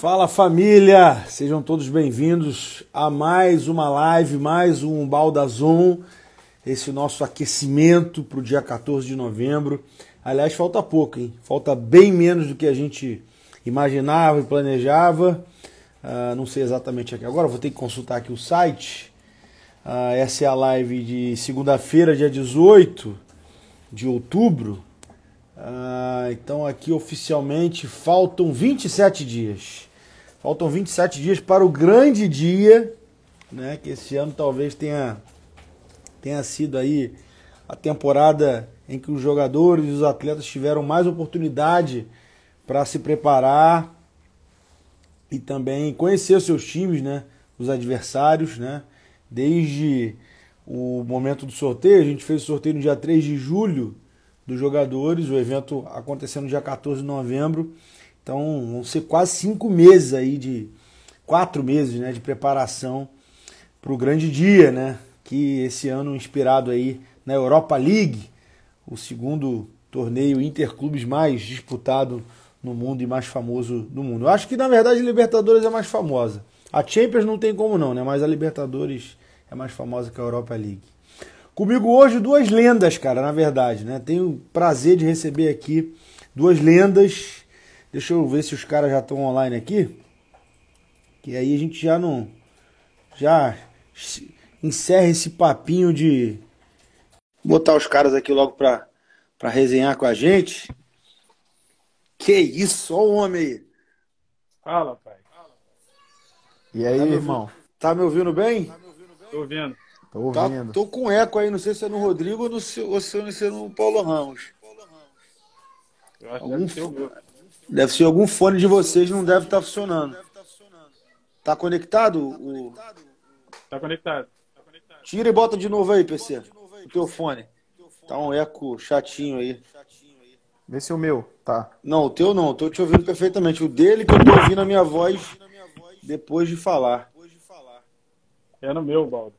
Fala família, sejam todos bem-vindos a mais uma live, mais um Baldazon, esse nosso aquecimento para o dia 14 de novembro. Aliás, falta pouco, hein? Falta bem menos do que a gente imaginava e planejava. Uh, não sei exatamente aqui agora, vou ter que consultar aqui o site. Uh, essa é a live de segunda-feira, dia 18 de outubro. Uh, então aqui oficialmente faltam 27 dias. Faltam 27 dias para o grande dia, né? Que esse ano talvez tenha, tenha sido aí a temporada em que os jogadores e os atletas tiveram mais oportunidade para se preparar e também conhecer seus times, né? Os adversários, né? Desde o momento do sorteio, a gente fez o sorteio no dia 3 de julho dos jogadores, o evento acontecendo no dia 14 de novembro. Então vão ser quase cinco meses aí de. quatro meses né, de preparação para o grande dia, né? Que esse ano inspirado aí na Europa League, o segundo torneio interclubes mais disputado no mundo e mais famoso do mundo. Eu acho que na verdade a Libertadores é mais famosa. A Champions não tem como não, né? Mas a Libertadores é mais famosa que a Europa League. Comigo hoje duas lendas, cara, na verdade, né? Tenho o prazer de receber aqui duas lendas. Deixa eu ver se os caras já estão online aqui. Que aí a gente já não já encerra esse papinho de botar os caras aqui logo para para resenhar com a gente. Que isso, ó o homem aí. Fala, pai. E aí, tá irmão? Tá me ouvindo bem? Tô ouvindo. Tô ouvindo. Tá, tô com eco aí, não sei se é no Rodrigo ou, no, ou se é no Paulo Ramos. Eu acho algum, que ser o meu. Deve ser algum fone de vocês, não deve estar tá funcionando. Tá conectado? O... Tá conectado. Tira e bota de novo aí, PC. O teu fone. Tá um eco chatinho aí. Vê se o meu, tá. Não, o teu não, eu tô te ouvindo perfeitamente. O dele que eu tô ouvindo a minha voz depois de falar. É no meu, Baldo.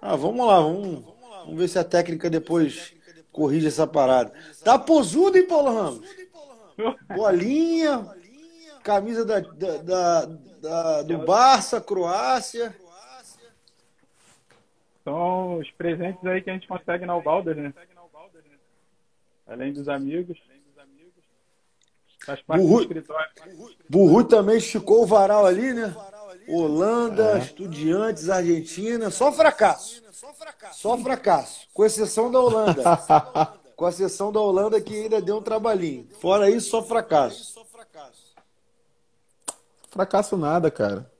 Ah, vamos lá, vamos, vamos ver se a técnica depois corrige essa parada. Tá posudo, hein, Paulo Ramos? Bolinha, camisa da, da, da, da do Barça, Croácia. São os presentes aí que a gente consegue na Ubaldas, né? Além dos amigos. Faz parte Burru... do escritório. Burru também esticou o varal ali, né? Holanda, é. Estudiantes, Argentina, só fracasso. Só fracasso. Com exceção da Holanda. Com exceção da Holanda que ainda deu um trabalhinho. Fora isso, só fracasso. Fracasso nada, cara.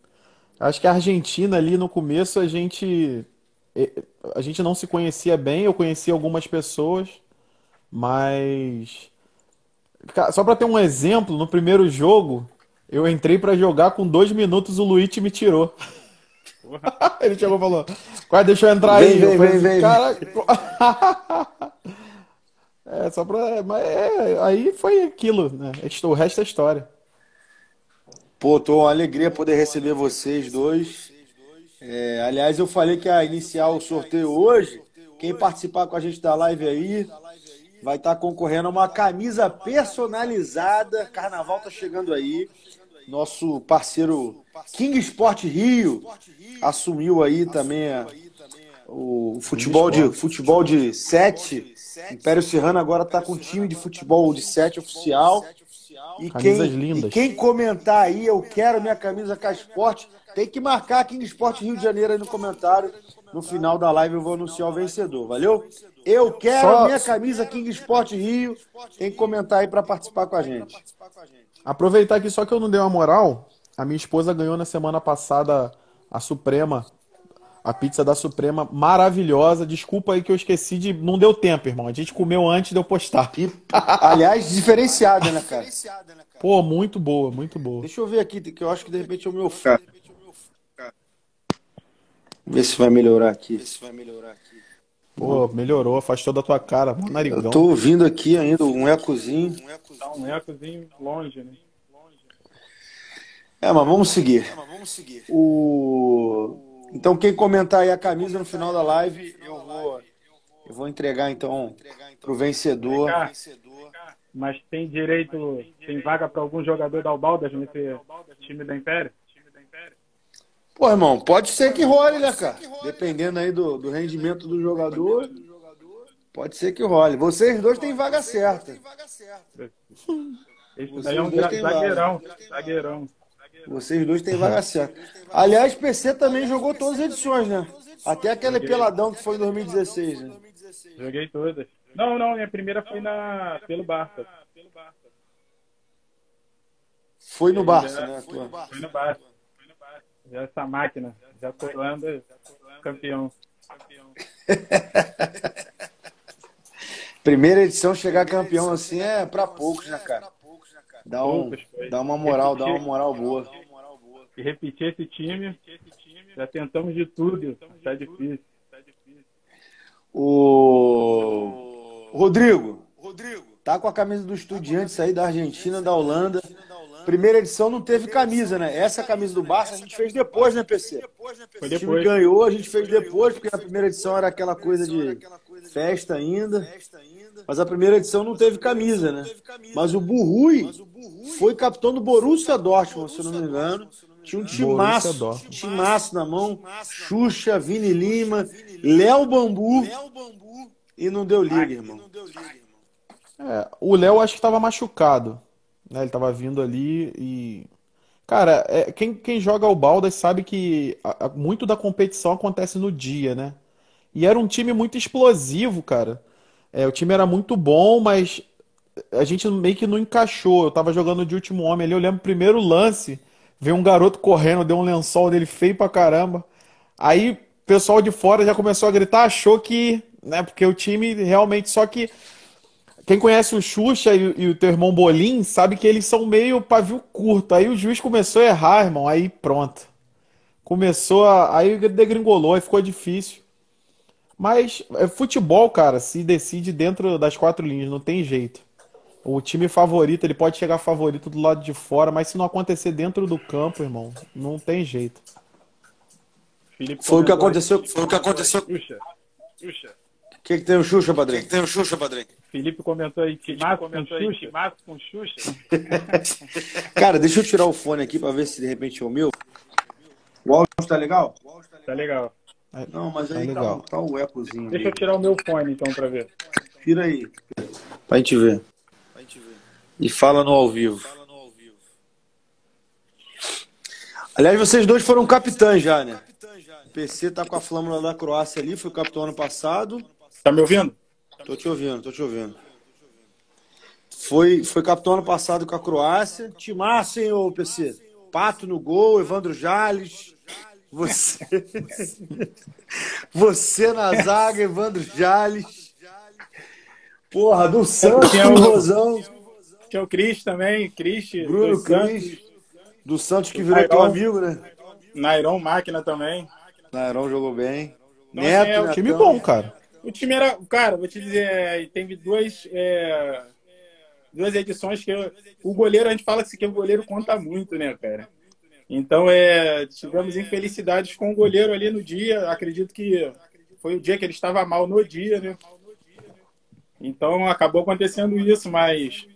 Acho que a Argentina ali no começo a gente a gente não se conhecia bem, eu conheci algumas pessoas, mas. Só para ter um exemplo, no primeiro jogo, eu entrei para jogar com dois minutos, o Luiz me tirou. Ele chegou e falou: Quase deixa eu entrar vem, aí. Vem, vem, vem. É, só pra. Mas é, aí foi aquilo, né? O resto é história. Pô, tô uma alegria poder receber vocês dois. É, aliás, eu falei que ia iniciar o sorteio hoje. Quem participar com a gente da live aí vai estar tá concorrendo a uma camisa personalizada. Carnaval tá chegando aí. Nosso parceiro King Sport Rio assumiu aí também a, o futebol de futebol de 7. Império Serrano agora está com um time de futebol de 7 oficial. E quem, e quem comentar aí, eu quero minha camisa K Sport, tem que marcar King Sport Rio de Janeiro aí no comentário. No final da live eu vou anunciar o vencedor, valeu? Eu quero Só... minha camisa King Sport Rio. Tem que comentar aí para participar com a gente. Aproveitar aqui só que eu não dei uma moral. A minha esposa ganhou na semana passada a Suprema, a pizza da Suprema, maravilhosa. Desculpa aí que eu esqueci de. Não deu tempo, irmão. A gente comeu antes de eu postar. Aliás, diferenciada, né, cara? Pô, muito boa, muito boa. Deixa eu ver aqui, que eu acho que de repente é o meu. Ver se vai melhorar aqui. Ver se vai melhorar aqui. Pô, melhorou, afastou da tua cara, mó narigão. Eu tô ouvindo aqui ainda um ecozinho. Tá um ecozinho longe, né? É, mas vamos seguir. É, mas vamos seguir. O... Então, quem comentar aí a camisa no final da live, eu vou, eu vou entregar então pro vencedor Mas tem direito, tem vaga para algum jogador da Ubaldas nesse time da Império? Pô, irmão, pode ser que role, né, cara? Dependendo aí do, do rendimento do jogador, pode ser que role. Vocês dois têm vaga certa. Esse daí é um zagueirão, zagueirão. Vocês dois têm vaga certa. Aliás, PC também jogou todas as edições, né? Até aquele peladão que foi em 2016, né? Joguei todas. Não, não, minha primeira foi na pelo Barça. Foi no Barça, né? Foi no Barça. Já essa máquina, já colando campeão. Primeira edição chegar campeão assim é para poucos, né, cara? Dá, um, dá uma moral, dá uma moral boa. E repetir esse time, já tentamos de tudo, tá difícil. O Rodrigo, tá com a camisa do Estudiantes aí da Argentina, da Holanda. Primeira edição não teve camisa, né? Essa camisa do Barça a gente fez depois, né, PC? Foi O time ganhou, a gente fez depois, porque a primeira edição era aquela coisa de festa ainda. Mas a primeira edição não teve camisa, né? Mas o Burrui foi capitão do Borussia Dortmund, se não me engano. Tinha um timaço, timaço na mão. Xuxa, Vini Lima, Léo Bambu. E não deu liga, irmão. É, o Léo acho que estava machucado. Né? Ele estava vindo ali e. Cara, é, quem, quem joga o Baldas sabe que a- a- muito da competição acontece no dia, né? E era um time muito explosivo, cara. É, o time era muito bom, mas a gente meio que não encaixou. Eu tava jogando de último homem ali, eu lembro o primeiro lance, veio um garoto correndo, deu um lençol dele feio pra caramba. Aí o pessoal de fora já começou a gritar, achou que, né, porque o time realmente, só que quem conhece o Xuxa e, e o teu irmão Bolim sabe que eles são meio pavio curto. Aí o juiz começou a errar, irmão, aí pronto. Começou a, aí degringolou, aí ficou difícil. Mas é, futebol, cara, se decide dentro das quatro linhas, não tem jeito. O time favorito, ele pode chegar favorito do lado de fora, mas se não acontecer dentro do campo, irmão, não tem jeito. Felipe Foi o que comentou aí, aconteceu. Foi o que aconteceu. O Xuxa. Xuxa. que, que tem o Xuxa, padrinho? Tem o Xuxa, padrinho. Felipe comentou aí, Timaço com Xuxa. Timaço com Xuxa. Cara, deixa eu tirar o fone aqui pra ver se de repente é o meu. O áudio tá legal? Tá legal. Não, mas Tá aí tá, legal. tá o ecozinho. Deixa eu tirar o meu fone então pra ver. Tira aí. Pra gente ver. E fala no ao vivo. Aliás, vocês dois foram capitães já, né? O PC tá com a flâmula da Croácia ali, foi capitão ano passado. Tá me ouvindo? Tô te ouvindo, tô te ouvindo. Foi, foi capitão ano passado com a Croácia. Timaço, hein, ô PC? Pato no gol, Evandro Jales. Você. Você na zaga, Evandro Jales. Porra, do Santos, Tinha o- Rosão. Tinha o Cris também, Cris. Bruno Cris. Do Santos que virou teu Nairon. amigo, né? Nairon Máquina também. Nairão jogou bem. Neto, assim, é o Netão. Time bom, cara. O time era. Cara, vou te dizer, é, teve duas. é, duas edições que eu- o goleiro, a gente fala assim que o goleiro conta muito, né, cara? Então, é, tivemos infelicidades com o goleiro ali no dia. Acredito que foi o dia que ele estava mal no dia, né? Então, acabou acontecendo isso, mas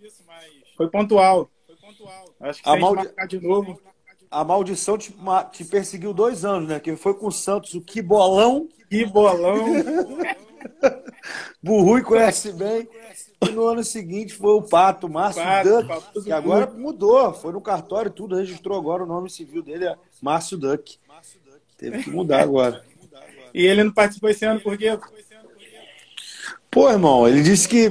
foi pontual. Acho que A se maldi- marcar de novo, A maldição te, te perseguiu dois anos, né? Que foi com o Santos, o que bolão. que bolão. Burrui conhece bem. E no ano seguinte foi o Pato, Márcio Pato, Duck, Pato que agora mudou, foi no cartório e tudo, registrou agora o nome civil dele, é Márcio Duck. Teve que mudar agora. E ele não participou esse ano porque Pô, irmão, ele disse que.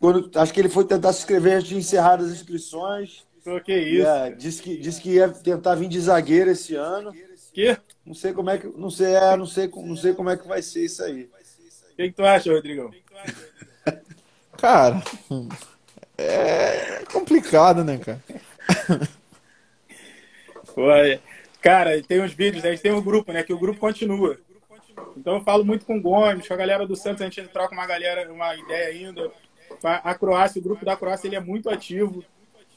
Quando, acho que ele foi tentar se inscrever antes de encerrar as inscrições. que E, isso? é, disse, que, disse que ia tentar vir de zagueiro esse ano. Que? Não sei como é que. Não sei, é, não sei, não sei como é que vai ser isso aí. O que, que tu acha, Rodrigão? Cara, é complicado, né, cara? Foi. Cara, tem uns vídeos, a gente tem um grupo, né? Que o grupo continua. Então eu falo muito com o Gomes, com a galera do Santos, a gente troca uma galera, uma ideia ainda. A Croácia, o grupo da Croácia, ele é muito ativo.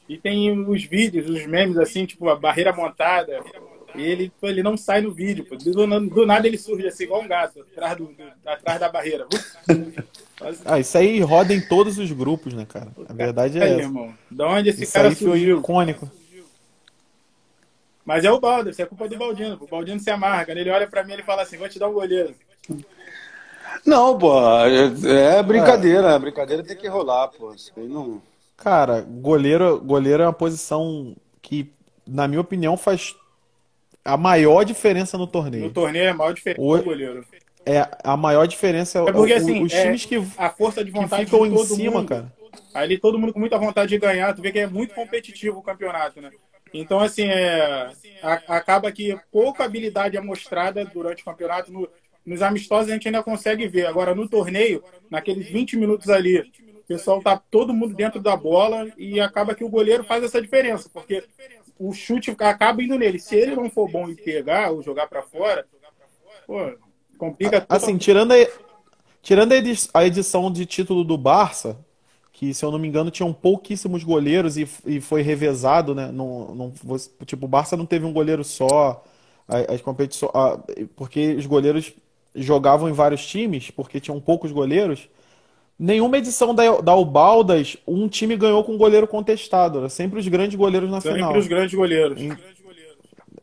E tem os vídeos, os memes, assim, tipo, a barreira montada. E ele, ele não sai no vídeo. Do, do nada ele surge assim, igual um gato, atrás, do- atrás da barreira. Ah, isso aí roda em todos os grupos, né, cara? A verdade é Aí, essa. irmão. Da onde esse Isso cara aí foi surgiu? icônico. Mas é o Baldo, isso é culpa do Baldino. O Baldino se amarga. né? Ele olha pra mim e ele fala assim: vou te dar um goleiro. Não, pô, é, é brincadeira. A brincadeira tem que rolar, pô. Isso aí não. Cara, goleiro, goleiro é uma posição que, na minha opinião, faz a maior diferença no No torneio. torneio é a maior diferença Oi. do goleiro. É a maior diferença é É porque o- assim, os é times que, a força de vontade ficam em cima, mundo. cara. Ali todo mundo com muita vontade de ganhar. Tu vê que é muito competitivo o campeonato, né? Então, assim, é, a- acaba que pouca habilidade é mostrada durante o campeonato. No- nos amistosos a gente ainda consegue ver. Agora, no torneio, naqueles 20 minutos ali, o pessoal tá todo mundo dentro da bola e acaba que o goleiro faz essa diferença, porque o chute acaba indo nele. Se ele não for bom em pegar ou jogar pra fora, pô, complica tudo. Assim, tirando a, tirando a edi- a edição de título do Barça, que se eu não me engano tinham pouquíssimos goleiros e, e foi revezado, né? Não, não, tipo, o Barça não teve um goleiro só, as competições, porque os goleiros jogavam em vários times, porque tinham poucos goleiros. Nenhuma edição da, da Ubaldas, um time ganhou com goleiro contestado. Era sempre os grandes goleiros na Sempre final. os grandes goleiros.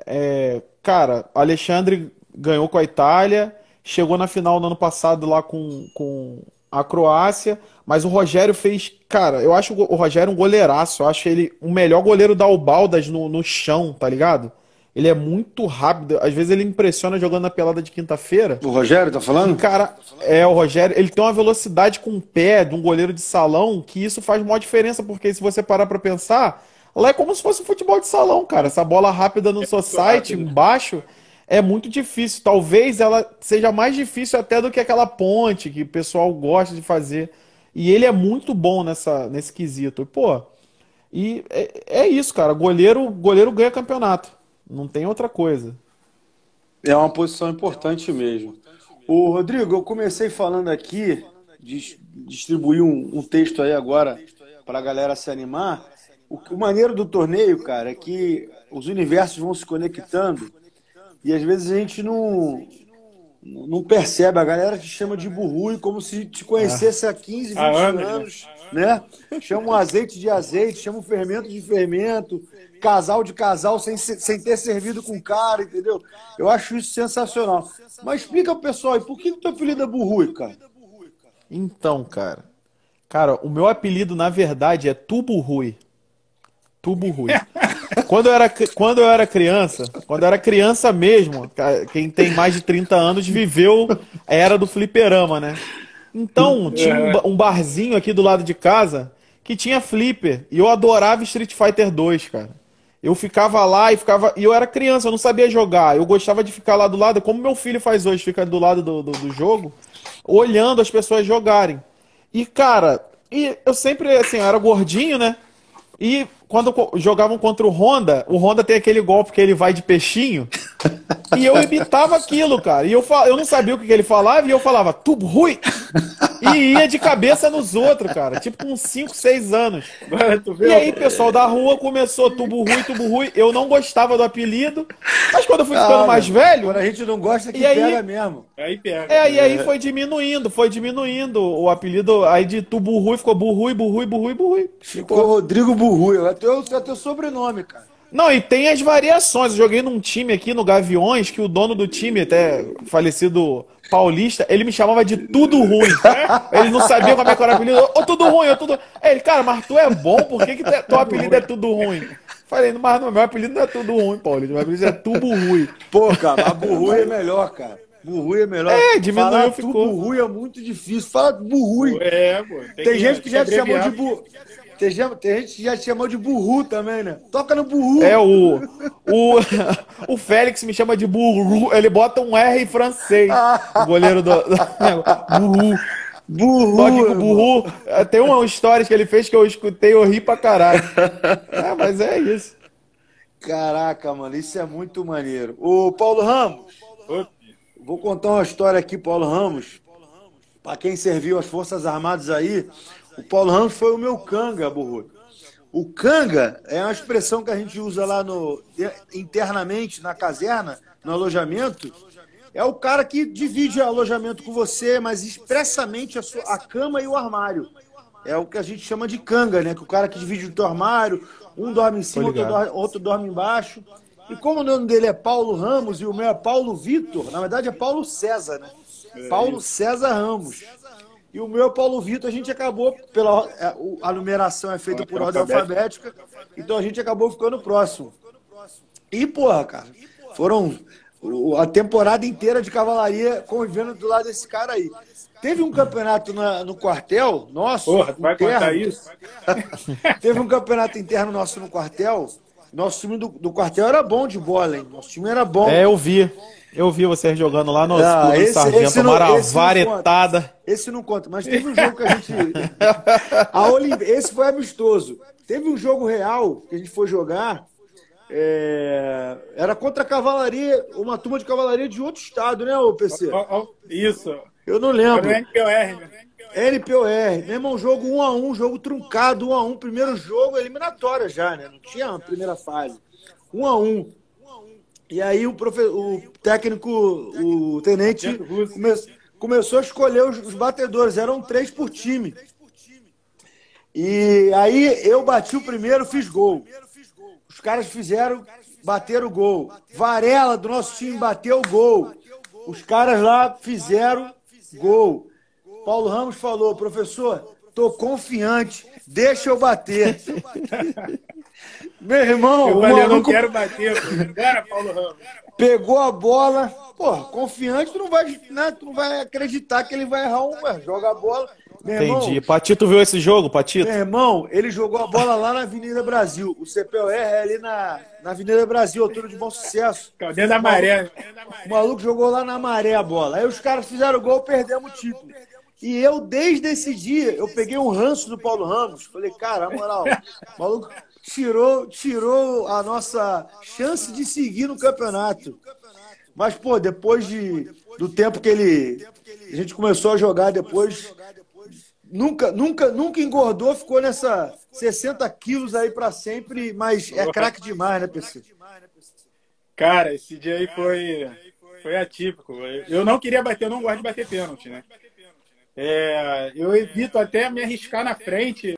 É, cara, Alexandre ganhou com a Itália, chegou na final no ano passado lá com, com a Croácia, mas o Rogério fez. Cara, eu acho o Rogério um goleiraço, eu acho ele o melhor goleiro da Ubaldas no, no chão, tá ligado? Ele é muito rápido, às vezes ele impressiona jogando na pelada de quinta-feira. O Rogério tá falando? Cara, é, o Rogério, ele tem uma velocidade com o pé de um goleiro de salão que isso faz maior diferença, porque se você parar pra pensar, lá é como se fosse um futebol de salão, cara. Essa bola rápida no society, rápido. embaixo, é muito difícil. Talvez ela seja mais difícil até do que aquela ponte que o pessoal gosta de fazer. E ele é muito bom nessa, nesse quesito. Pô, e é, é isso, cara. Goleiro, goleiro ganha campeonato. Não tem outra coisa. É uma posição importante mesmo. O Rodrigo, eu comecei falando aqui, dis- distribuir um, um texto aí agora para a galera se animar. O, o maneiro do torneio, cara, é que os universos vão se conectando e às vezes a gente não, não percebe. A galera te chama de burrui como se te conhecesse há 15, 20 Há anos, né? Chama um azeite de azeite, chama um fermento de fermento, casal de casal sem, se- sem ter servido com cara, entendeu? Eu acho isso sensacional. Mas explica pro pessoal aí, por que que teu apelido é burrui, cara? Então, cara. Cara, o meu apelido, na verdade, é Tubo Rui. Tubo Rui. Quando eu era, quando eu era criança, quando eu era criança mesmo, quem tem mais de 30 anos viveu a era do fliperama, né? Então, tinha um, ba- um barzinho aqui do lado de casa que tinha flipper. E eu adorava Street Fighter 2, cara. Eu ficava lá e ficava. E eu era criança, eu não sabia jogar. Eu gostava de ficar lá do lado, como meu filho faz hoje, fica do lado do, do, do jogo, olhando as pessoas jogarem. E, cara, e eu sempre, assim, eu era gordinho, né? E quando jogavam contra o Honda, o Honda tem aquele golpe que ele vai de peixinho. E eu imitava aquilo, cara. E eu, fa- eu não sabia o que que ele falava e eu falava, tubo rui. E ia de cabeça nos outros, cara. Tipo com 5, 6 anos. E aí, pessoal da rua começou tubo rui, tubo rui. Eu não gostava do apelido. Mas quando eu fui ficando Ah, mais velho, Quando a gente não gosta, que E aí- pega mesmo. Aí pega. é, e aí foi diminuindo, foi diminuindo o apelido. Aí de tubo rui ficou burrui, burrui, burrui, burrui. Ficou Rodrigo Burrui. É teu, é teu sobrenome, cara. Não, e tem as variações. Eu joguei num time aqui no Gaviões que o dono do time, até falecido paulista, ele me chamava de tudo ruim. Ele não sabia como é que era o apelido. Ô, tudo ruim, ô, tudo. Aí Ele, cara, mas tu é bom, por que, que te- teu apelido é tudo ruim? Falei, mas não, meu apelido não é tudo ruim, Paulista. Meu apelido é tubo ruim. Pô, cara, mas Burrui é melhor, cara. Burrui é melhor. É, diminuiu, Falar ficou. tu Burrui é muito difícil. Fala Burrui. É, pô. Tem gente que já te chamou de burro. Tem, gente- que já te chamou de burru também, né? Toca no burru. É o. O, o Félix me chama de burru. Ele bota um R em francês. O goleiro do. do burru. burru. Só que o burru. Tem uma história que ele fez que eu escutei e eu ri pra caralho. É, mas é isso. Caraca, mano, isso é muito maneiro. Ô, Paulo Ramos, Opa. vou contar uma história aqui, Paulo Ramos. Pra quem serviu as Forças Armadas aí, o Paulo Ramos foi o meu canga, burro. O canga é uma expressão que a gente usa lá no internamente na caserna, no alojamento. é o cara que divide alojamento com você, mas expressamente a, sua, a cama e o armário. É o que a gente chama de canga, né? Que o cara que divide o teu armário, um dorme em cima, outro dorme, outro dorme embaixo. E como o nome dele é Paulo Ramos e o meu é Paulo Vitor, na verdade é Paulo César, né? É Paulo César Ramos. E o meu Paulo Vitor, a gente acabou, pela, é, a numeração é feita por ordem alfabética, então a gente acabou ficando próximo. E, porra, cara, foram a temporada inteira de cavalaria convivendo do lado desse cara aí. Teve um campeonato na, no quartel nosso. Porra, vai interno. contar isso? Teve um campeonato interno nosso no quartel. Nosso time do, do quartel era bom de bola, hein? Nosso time era bom. É, eu vi. Eu vi você jogando lá no ah, esse, Sargento, esse não, uma varetada. Não esse não conta, mas teve um jogo que a gente. a Olim... Esse foi amistoso. Teve um jogo real que a gente foi jogar. É... Era contra a cavalaria, uma turma de cavalaria de outro estado, né, ô PC? Isso. Eu não lembro. Era NPOR. Meu irmão, jogo 1 a 1 jogo truncado, 1 a 1 Primeiro jogo, eliminatória já, né? Não tinha a primeira fase. 1 a 1 E aí o, profe... o técnico, o tenente, come... começou a escolher os batedores. Eram três por time. E aí eu bati o primeiro, fiz gol. Os caras fizeram, bateram o gol. Varela do nosso time bateu o gol. Os caras lá fizeram Gol. Paulo Ramos falou, professor, tô confiante, deixa eu bater. Meu irmão, eu, falei, eu não quero bater, Bora, Paulo Ramos. Pegou a bola, pô, confiante, tu não vai, né, tu não vai acreditar que ele vai errar um, joga a bola. Meu Entendi. Irmão, Patito viu esse jogo, Patito? Meu irmão, ele jogou a bola lá na Avenida Brasil. O CPOR é ali na, na Avenida Brasil, altura de bom sucesso. Dentro da maré. O maluco jogou lá na maré a bola. Aí os caras fizeram gol, perdemos o título. E eu, desde esse dia, eu peguei um ranço do Paulo Ramos. Falei, cara, na moral, o maluco tirou, tirou a nossa chance de seguir no campeonato. Mas, pô, depois de, do tempo que ele. A gente começou a jogar depois. Nunca, nunca, nunca engordou, ficou nessa 60 quilos aí para sempre, mas é craque demais, né, PC? Cara, esse dia aí foi, foi atípico. Eu não queria bater, eu não gosto de bater pênalti, né? É, eu evito até me arriscar na frente.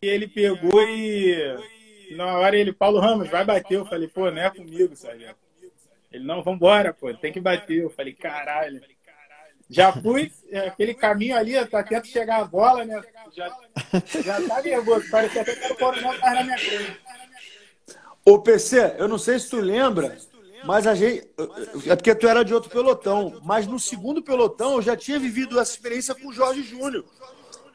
E ele pegou e na hora ele, Paulo Ramos, vai bater. Eu falei, pô, não é comigo, Sargento. Ele, não, vambora, pô, tem que bater. Eu falei, caralho. Já fui, é, aquele caminho ali, tá tentando chegar a bola, né? Já, já tá nervoso, parecia até que o coronel tava na minha frente. Ô, PC, eu não sei se tu lembra, mas a gente. É porque tu era de outro pelotão. Mas no segundo pelotão eu já tinha vivido essa experiência com o Jorge Júnior.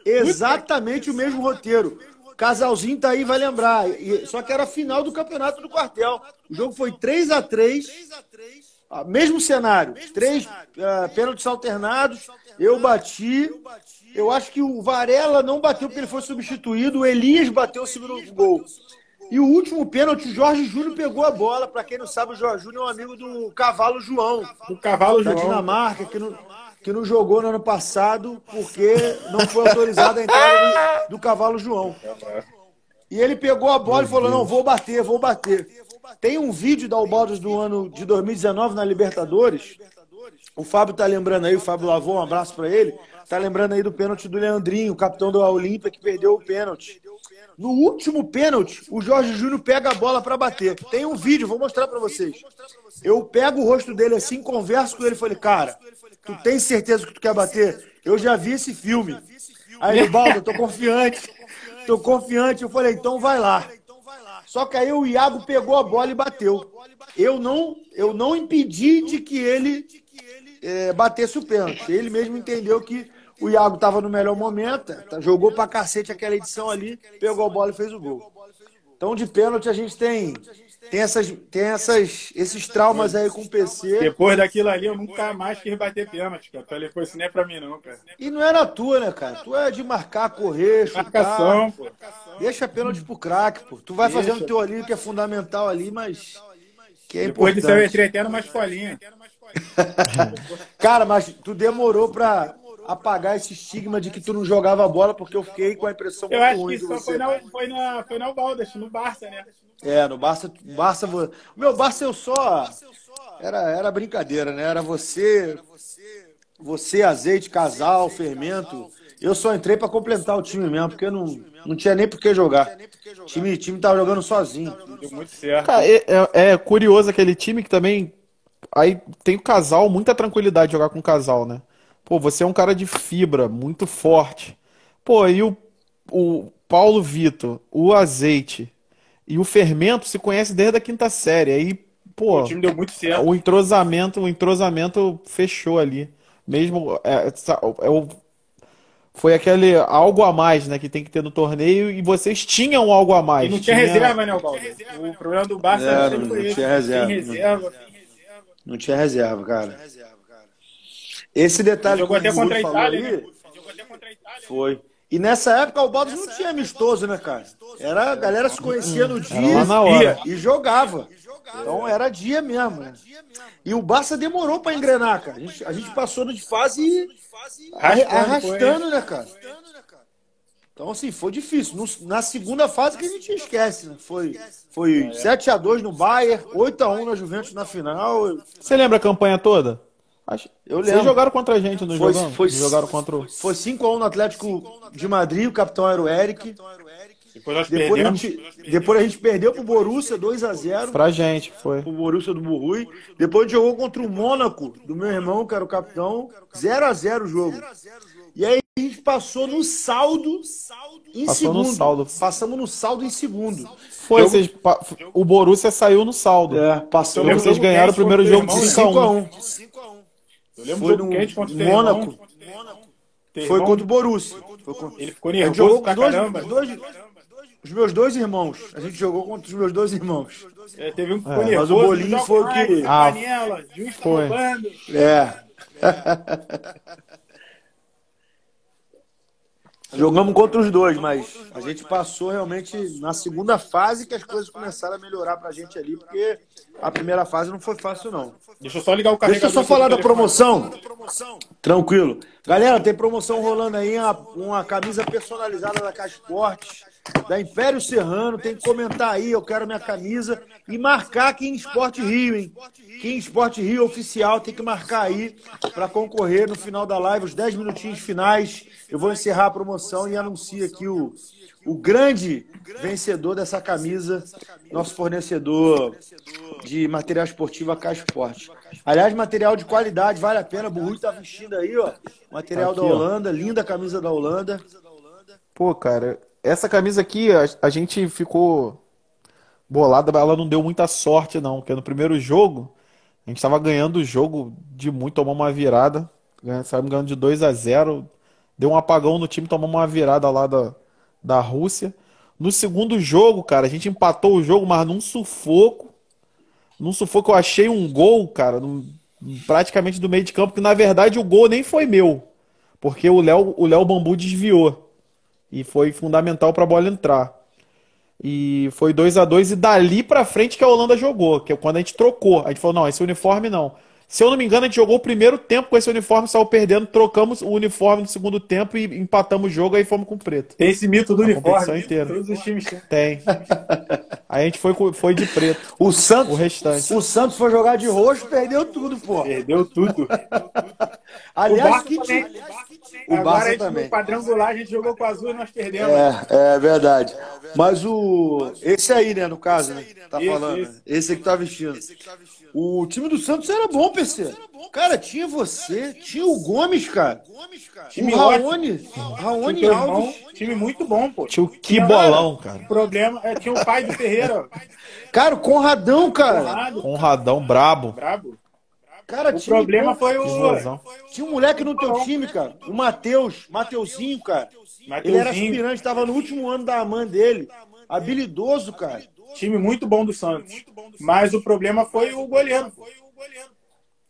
Exatamente o mesmo roteiro. Casalzinho tá aí, vai lembrar. Só que era a final do campeonato do quartel. O jogo foi 3 a 3 ah, Mesmo cenário. Três uh, pênaltis alternados. Eu bati. Eu acho que o Varela não bateu porque ele foi substituído. O Elias bateu o segundo gol. E o último pênalti, o Jorge Júnior pegou a bola. Para quem não sabe, o Jorge Júnior é um amigo do Cavalo João. Do Cavalo da João. Da Dinamarca, que não, que não jogou no ano passado porque não foi autorizada a entrada do, do Cavalo João. E ele pegou a bola Meu e falou: Deus. Não, vou bater, vou bater. Tem um vídeo da Albaldos do ano de 2019 na Libertadores. O Fábio tá lembrando aí, o Fábio Lavou, um abraço para ele. Tá lembrando aí do pênalti do Leandrinho, capitão do Olímpia, que perdeu o pênalti. No último pênalti, o Jorge Júnior pega a bola para bater. Tem um vídeo, vou mostrar para vocês. Eu pego o rosto dele assim, converso com ele e falei, cara, tu tem certeza que tu quer bater? Eu já vi esse filme. Aí ele, Baldo, tô confiante. Tô confiante. Eu falei, então vai lá. Só que aí o Iago pegou a bola e bateu. Eu não, eu não impedi de que ele é, batesse o pênalti. Ele mesmo entendeu que o Iago estava no melhor momento, tá, jogou pra cacete aquela edição ali, pegou a bola e fez o gol. Então, de pênalti, a gente tem, tem, essas, tem essas, esses traumas aí com o PC. Depois daquilo ali, eu nunca mais quis bater pênalti, cara. Falei, pô, isso não é pra mim, não, cara. E não era tua, né, cara? Tu é de marcar, correr, chutar. Marcação, pô. Deixa pênalti pro craque, pô. Tu vai Deixa. fazendo o teu ali, que é fundamental ali, mas. Que é Depois disso, eu entrei até numa escolinha. cara, mas tu demorou pra apagar esse estigma de que tu não jogava bola, porque eu fiquei com a impressão eu muito ruim. Eu acho que isso foi na, foi, na, foi na Baldas, no Barça, né? É, no Barça, Barça, meu Barça eu só era era brincadeira, né? Era você, você azeite, casal, fermento. Eu só entrei para completar o time mesmo, porque não, não tinha nem por que jogar. O time, time tava jogando sozinho. Deu muito certo. Cara, é, é- é curioso aquele time que também. Aí tem o casal, muita tranquilidade de jogar com o casal, né? Pô, você é um cara de fibra, muito forte. Pô, e o, o Paulo Vitor, o Azeite e o Fermento se conhecem desde a quinta série. Aí, pô, O time deu muito certo. o entrosamento, o entrosamento fechou ali. Mesmo é, é o- foi aquele algo a mais, né, que tem que ter no torneio e vocês tinham algo a mais. E não tinha reserva, né, Baldo? O problema do Barça É, sempre não- não esse. tinha reserva. Tem reserva. Não tinha reserva, cara. Esse detalhe Jogou que o até contra a Gugu falou Itália, aí, né? Jogou até contra a Itália. Foi. E nessa época o Baldos não tinha amistoso, né, cara? Era a galera se conhecia no dia na hora. e jogava. Então era dia mesmo, né? E o Barça demorou pra engrenar, cara. A gente, a gente passou de fase arra- arrastando, né, cara? Então, assim, foi difícil. No- na segunda fase que a gente esquece, né? Foi, foi 7x2 no Bayern, 8x1 na Juventus na final. Você lembra a campanha toda? Acho- Eu Vocês lembro. jogaram contra a gente, Foi- jogamos? foi- Jogaram contra o... Foi 5x1 no Atlético de Madrid, o capitão era o Eric. Depois nós Depois a gente, depois a gente perdeu pro Borussia 2x0. Pra gente, foi. pro Borussia do Burrui. Depois a gente jogou contra o Mônaco, do meu irmão, que era o capitão. 0x0 o jogo. E aí a gente passou no saldo em Passou no segundo. saldo. Passamos no saldo em segundo. Foi, Jogo- vocês, pa- o Borussia saiu no saldo. É, passamos Vocês ganharam o primeiro jogo de irmão. 5x1. Eu lembro Foi do no Kent contra o Mônaco. Foi contra o Borussia. Foi contra- Ele ficou A gente nervoso jogou com pra os dois, caramba. os dois- os meus dois irmãos. A gente jogou contra os meus dois irmãos. É, teve um que É, ficou mas nervoso. o Bolinho foi o que- Ah, juiz foi. É. Jogamos contra os dois, mas a gente passou realmente na segunda fase que as coisas começaram a melhorar pra gente ali, porque a primeira fase não foi fácil, não. Deixa eu só ligar o Deixa carregador. eu só falar da promoção. Tranquilo. Galera, tem promoção rolando aí, uma, uma camisa personalizada da Caixa Esportes, da Império Serrano. Tem que comentar aí, eu quero minha camisa. E marcar King Sport Rio, hein? King Sport Rio oficial, tem que marcar aí para concorrer no final da live, os 10 minutinhos finais. Eu vou encerrar a promoção e anuncio aqui o, o grande vencedor dessa camisa, nosso fornecedor de material esportivo, a Caixa Esporte. Aliás, material de qualidade, vale a pena. O Burrui tá vestindo aí, ó. Material Aqui, da ó. Holanda, linda camisa da Holanda. Pô, cara, essa camisa aqui, a, a gente ficou bolada, ela não deu muita sorte, não. Porque no primeiro jogo, a gente tava ganhando o jogo de muito, tomamos uma virada. Saímos ganhando de 2 a 0 Deu um apagão no time, tomamos uma virada lá da, da Rússia. No segundo jogo, cara, a gente empatou o jogo, mas num sufoco. Num sufoco, eu achei um gol, cara, num- praticamente do meio de campo, que na verdade o gol nem foi meu. Porque o Léo, o Léo Bambu desviou. E foi fundamental para a bola entrar. E foi 2 a 2 e dali pra frente que a Holanda jogou, que é quando a gente trocou. A gente falou: "Não, esse uniforme não". Se eu não me engano, a gente jogou o primeiro tempo com esse uniforme, saiu perdendo, trocamos o uniforme no segundo tempo e empatamos o jogo aí fomos com o preto. Tem esse mito do A uniforme. inteira. Todos os times têm. Tem. Aí a gente foi foi de preto, O Santos, o restante. o Santos foi jogar de roxo, perdeu tudo, pô. Perdeu tudo. Aliás, que time. O Agora a Barça gente, também. no quadrangular, a gente jogou com azul e nós perdemos. É, é verdade. Mas o. Esse aí, né, no caso, né? Tá Isso, falando. isso. Esse aí que tá vestindo. O time do Santos era bom, PC. Cara, tinha você, tinha o Gomes, cara. Time o. Raoni. Raoni Alves. time muito bom, pô. Tio, que Tinha- bolão, cara. O problema é tinha o pai do Ferreira. Cara, o Conradão, cara. Conrado, Conradão brabo. brabo. Cara, O problema bom. foi o Tinha um moleque no teu time, cara. O Matheus. Mateuzinho, cara. Ele era Mateuzinho. aspirante, tava no último ano da AMAN dele. Habilidoso, cara. Time muito bom do Santos. Mas o problema foi o goleiro.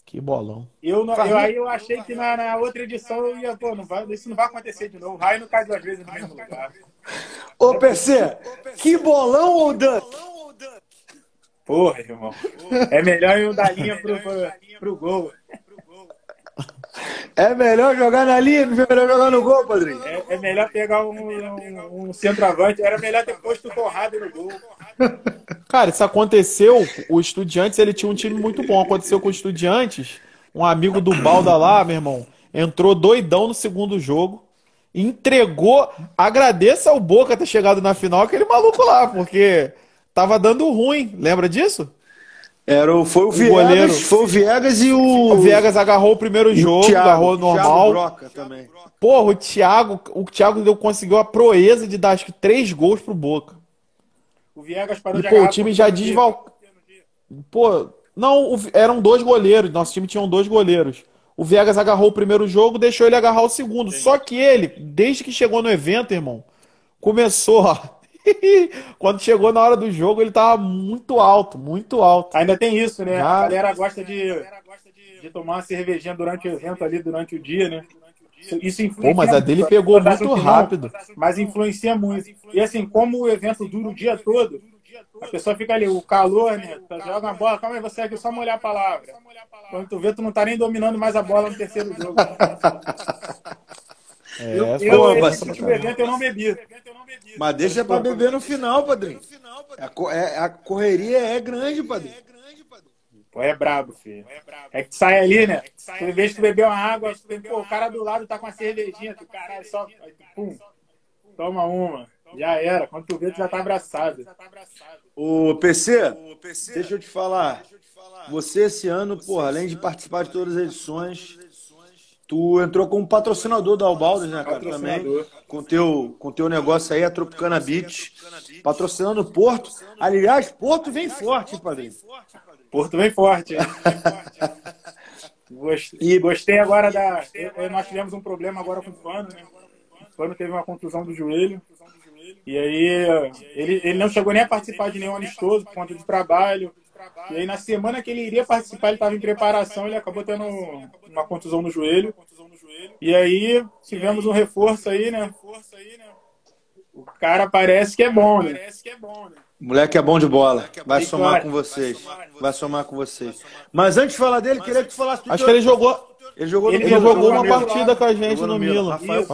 Que bolão. Eu, não- eu- aí eu achei que na, na outra edição eu ia, pô, não vai, isso não vai acontecer de novo. O Raio não cai duas vezes no mesmo lugar. Ô, PC, que bolão ou Dunk? Porra, irmão. É melhor eu dar linha pro, pro, pro gol. É melhor jogar na linha, não é melhor jogar no gol, padrinho. É, é melhor pegar um, um, um centroavante. Era melhor ter posto o Conrado no gol. Cara, isso aconteceu. O Estudiantes ele tinha um time muito bom. Aconteceu com o Estudiantes. Um amigo do Balda lá, meu irmão, entrou doidão no segundo jogo. Entregou. Agradeça ao Boca ter chegado na final, aquele maluco lá, porque tava dando ruim. Lembra disso? Era o, foi o, o Viegas, goleiro. foi o Viegas e o. O Viegas agarrou o primeiro jogo, Thiago, agarrou normal. Broca também. Porra, o Thiago, o Thiago deu, conseguiu a proeza de dar acho que três gols pro Boca. O Viegas parou e, de pô, o time já desval... Pô, não, o, eram dois goleiros, nosso time tinha dois goleiros. O Viegas agarrou o primeiro jogo, deixou ele agarrar o segundo. Entendi. Só que ele, desde que chegou no evento, irmão, começou, ó, Quando chegou na hora do jogo, ele tava muito alto, muito alto. Ainda tem isso, né? Já... A galera gosta de, de tomar uma cervejinha durante o evento ali, durante o dia, né? Isso influencia Pô, mas a dele pegou muito rápido. mas influencia muito. E assim, como o evento dura o dia todo, a pessoa fica ali, o calor, né? Joga uma bola, calma aí, você aqui só molhar a palavra. Quando tu vê, tu não tá nem dominando mais a bola no terceiro jogo. É, eu, eu, esse tipo evento eu não bebi. Mas deixa pra beber no final, padrinho. A, é, a correria é grande, padrinho. Pô, é brabo, filho. É que sai ali, né? Tu, em vez de tu beber uma água, tu, pô, o cara do lado tá com uma cervejinha, tu, caralho, só. Pum, toma uma. Já era. Quando tu vê, tu já tá abraçado. O PC, deixa eu te falar. Você esse ano, porra, além de participar de todas as edições, Tu entrou como patrocinador da Albaldes, né, cara? Também. Com teu, com teu negócio aí, a Tropicana Beach. Patrocinando o Porto. Aliás, Porto vem forte, padrinho. Porto vem forte. e gostei agora da. Nós tivemos um problema agora com o Pano, né? O Pano teve uma contusão do joelho. E aí, ele, ele não chegou nem a participar de nenhum amistoso por conta de trabalho. E aí, na semana que ele iria participar, ele estava em preparação, ele acabou tendo uma contusão no joelho. E aí, tivemos um reforço aí, né? O cara parece que é bom, né? Moleque é bom de bola. Vai somar com vocês. Vai somar com vocês. Mas antes de falar dele, queria que tu falasse Acho que ele jogou. Ele jogou, ele jogou uma partida com a gente no Milan. Rafael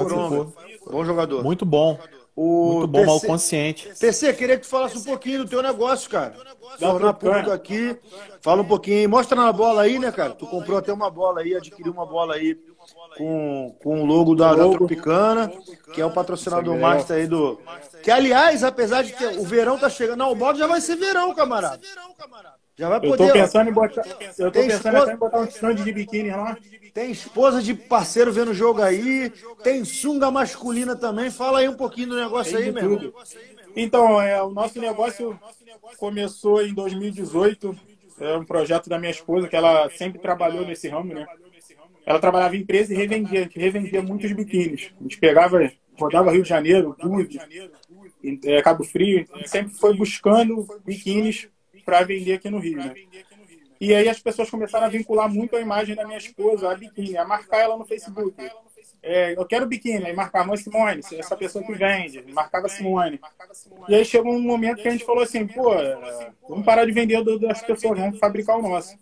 Bom jogador. Muito bom. O Muito bom, PC, mal consciente. PC, queria que tu falasse um pouquinho do teu negócio, cara. Tornar público aqui. Fala um pouquinho. Mostra na bola aí, né, cara? Tu comprou até uma bola aí, adquiriu uma bola aí com, com o logo da, da Tropicana, que é o patrocinador master aí do. Que, aliás, apesar de ter. O verão tá chegando. Não, o balde já vai ser verão, camarada. Já vai poder. Eu tô pensando em botar. Eu tô pensando esposa... em botar um stand de biquíni lá. Tem esposa de parceiro vendo o jogo aí. Tem sunga masculina também. Fala aí um pouquinho do negócio aí, meu irmão. Então, é, o nosso negócio começou em 2018. É um projeto da minha esposa, que ela sempre trabalhou nesse ramo, né? Ela trabalhava em empresa e revendia, a gente revendia muitos biquínis. A gente pegava, rodava Rio de Janeiro, é, Cabo Frio, sempre foi buscando biquínis para vender aqui no Rio, né? E aí as pessoas começaram a vincular muito a imagem da minha esposa, a biquíni, a marcar ela no Facebook é, eu quero biquíni, aí marcava Simone, essa pessoa que vende, marcava Simone. E aí chegou um momento que a gente falou assim, pô, vamos parar de vender das pessoas, vamos fabricar o nosso.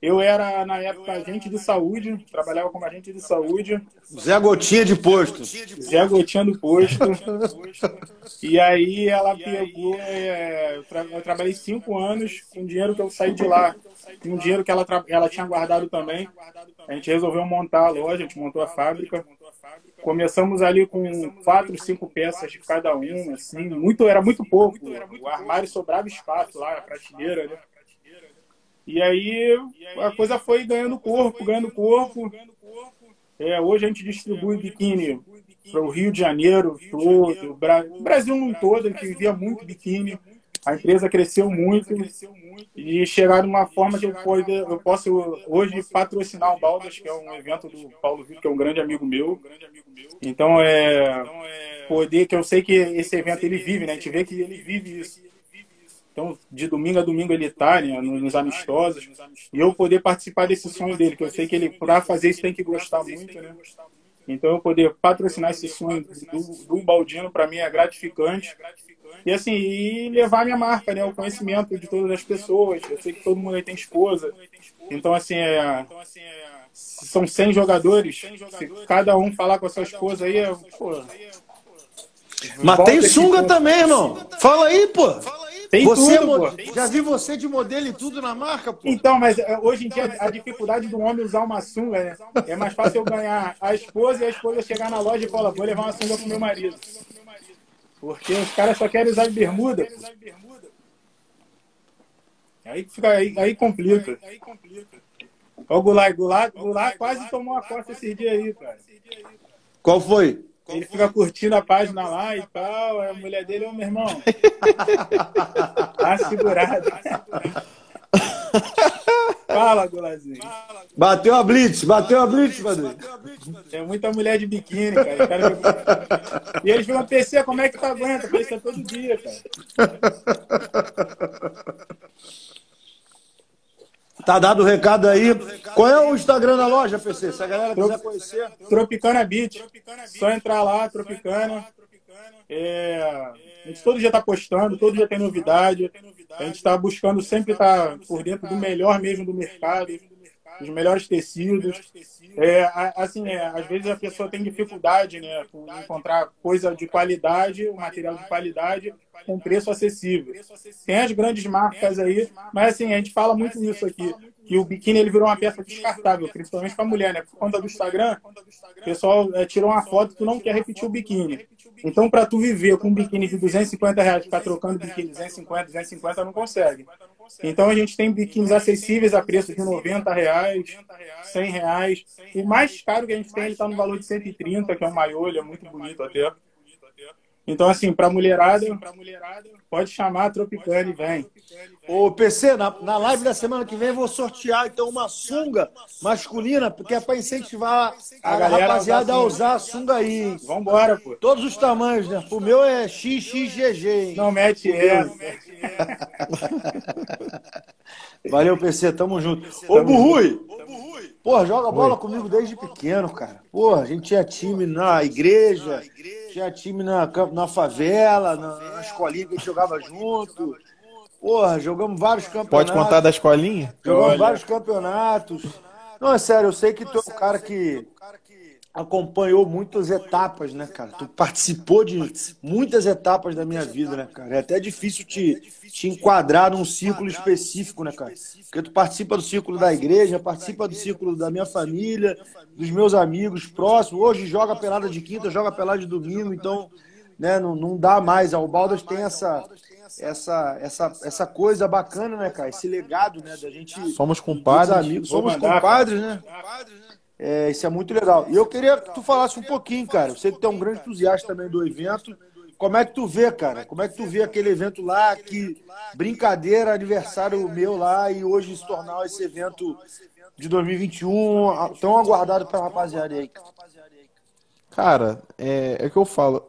Eu era, na época, agente de saúde, trabalhava como agente de saúde. Zé Gotinha de posto. Zé Gotinha do posto. e aí ela pegou, é, eu, tra eu trabalhei cinco anos com dinheiro que eu saí de lá, com dinheiro que ela, ela tinha guardado também. A gente resolveu montar a loja, a gente montou a fábrica. Começamos ali com quatro, cinco peças de cada um, assim, muito, era muito pouco. O armário sobrava espaço lá, a prateleira, né? E aí a coisa foi ganhando corpo, ganhando corpo. É, hoje a gente distribui biquíni para o Rio de Janeiro todo, o Brasil num todo, a gente vivia muito biquíni. A empresa cresceu muito e chegar numa forma que eu, pode, eu posso hoje patrocinar o Baldas, que é um evento do Paulo Vitor, que é um grande amigo meu. Então, é poder, que eu sei que esse evento ele vive, né? A gente vê que ele vive isso. Então, de domingo a domingo ele está né, nos amistosos. E eu poder participar desse sonho dele, que eu sei que ele, para fazer isso, tem que gostar muito, né? Então, eu poder patrocinar esse sonho do, do Baldino, para mim, é gratificante. E assim, e levar minha marca, né? O conhecimento de todas as pessoas. Eu sei que todo mundo aí tem esposa. Então, assim, é, são 100 jogadores. Se cada um falar com a sua esposa aí, é, pô, Mas tem sunga também, irmão. Fala aí, pô. Tem você tudo, pô. Já vi você de modelo e tudo na marca, pô. Então, mas eh, hoje em dia a dificuldade do homem usar uma sunga, né? É mais fácil eu ganhar a esposa e a esposa chegar na loja e falar, vou levar uma sunga pro meu marido. Porque os caras só querem usar de bermuda. Aí fica, aí, aí complica. Olha o Goulart, Goulart, Goulart quase tomou a costa esses dias aí, cara. Qual foi? Ele fica curtindo a página lá e tal. A mulher dele é o meu irmão. tá segurado. Fala, Golazinho. Bateu a blitz, bateu a blitz, Padrinho. Tem muita mulher de biquíni, cara. cara. E eles ficam PC, como é que tu aguenta? Isso é todo dia, cara. Tá dado o recado aí. Qual é o Instagram da loja, PC? Se a galera quiser conhecer. Tropicana Beach. Só entrar lá, Tropicana. É, a gente todo dia está postando, todo dia tem novidade. A gente está buscando sempre estar tá por dentro do melhor mesmo do mercado os melhores tecidos. É, assim, é, às vezes a pessoa tem dificuldade, né, com encontrar coisa de qualidade, o material de qualidade com preço acessível. Tem as grandes marcas aí, mas assim, a gente fala muito nisso aqui, que o biquíni ele virou uma peça descartável, principalmente para mulher, né? Por conta do Instagram, o pessoal é, tirou uma foto e tu não quer repetir o biquíni. Então, para tu viver com um biquíni de 250 reais, ficar trocando biquíni 250, 250, não consegue. Então a gente tem biquínis acessíveis a preço de 90 reais, 100 reais. O mais caro que a gente tem, ele está no valor de 130, que é um maiô, ele é muito bonito até. Então, assim, para mulherada, pode chamar a Tropicana e vem. Ô, PC, na, na live da semana que vem eu vou sortear então uma sunga masculina, porque é para incentivar a, a galera rapaziada a usar a sunga aí. Vambora, pô. Todos os tamanhos, né? O meu é XXGG, hein? Não mete essa. Valeu, PC, tamo junto. Ô, Burrui! Porra, joga bola Oi. comigo desde pequeno, cara. Porra, a gente tinha time na igreja, tinha time na, na favela, na, na escolinha que a gente jogava junto. Porra, jogamos vários campeonatos. Pode contar da escolinha? Jogamos Olha. vários campeonatos. Não, é sério, eu sei que tu é o cara que acompanhou muitas etapas, né, cara? Tu participou de muitas etapas da minha vida, né, cara? É até difícil te, te enquadrar num círculo específico, né, cara? Porque tu participa do círculo da igreja, participa do círculo da minha família, dos meus amigos próximos. Hoje joga pelada de quinta, joga pelada de domingo, então, né, não, não dá mais. A Ubaldas tem essa essa, essa, essa coisa bacana, né, cara? Esse legado, né, da gente. Somos compadres. Amigos, somos compadres, né? É, isso é muito legal. E eu queria que tu falasse um pouquinho, cara. Sei que tu é um grande entusiasta também do evento. Como é que tu vê, cara? Como é que tu vê aquele evento lá, que brincadeira, aniversário meu lá, e hoje se tornar esse evento de 2021 tão aguardado pela rapaziada aí? Cara, é, é que eu falo.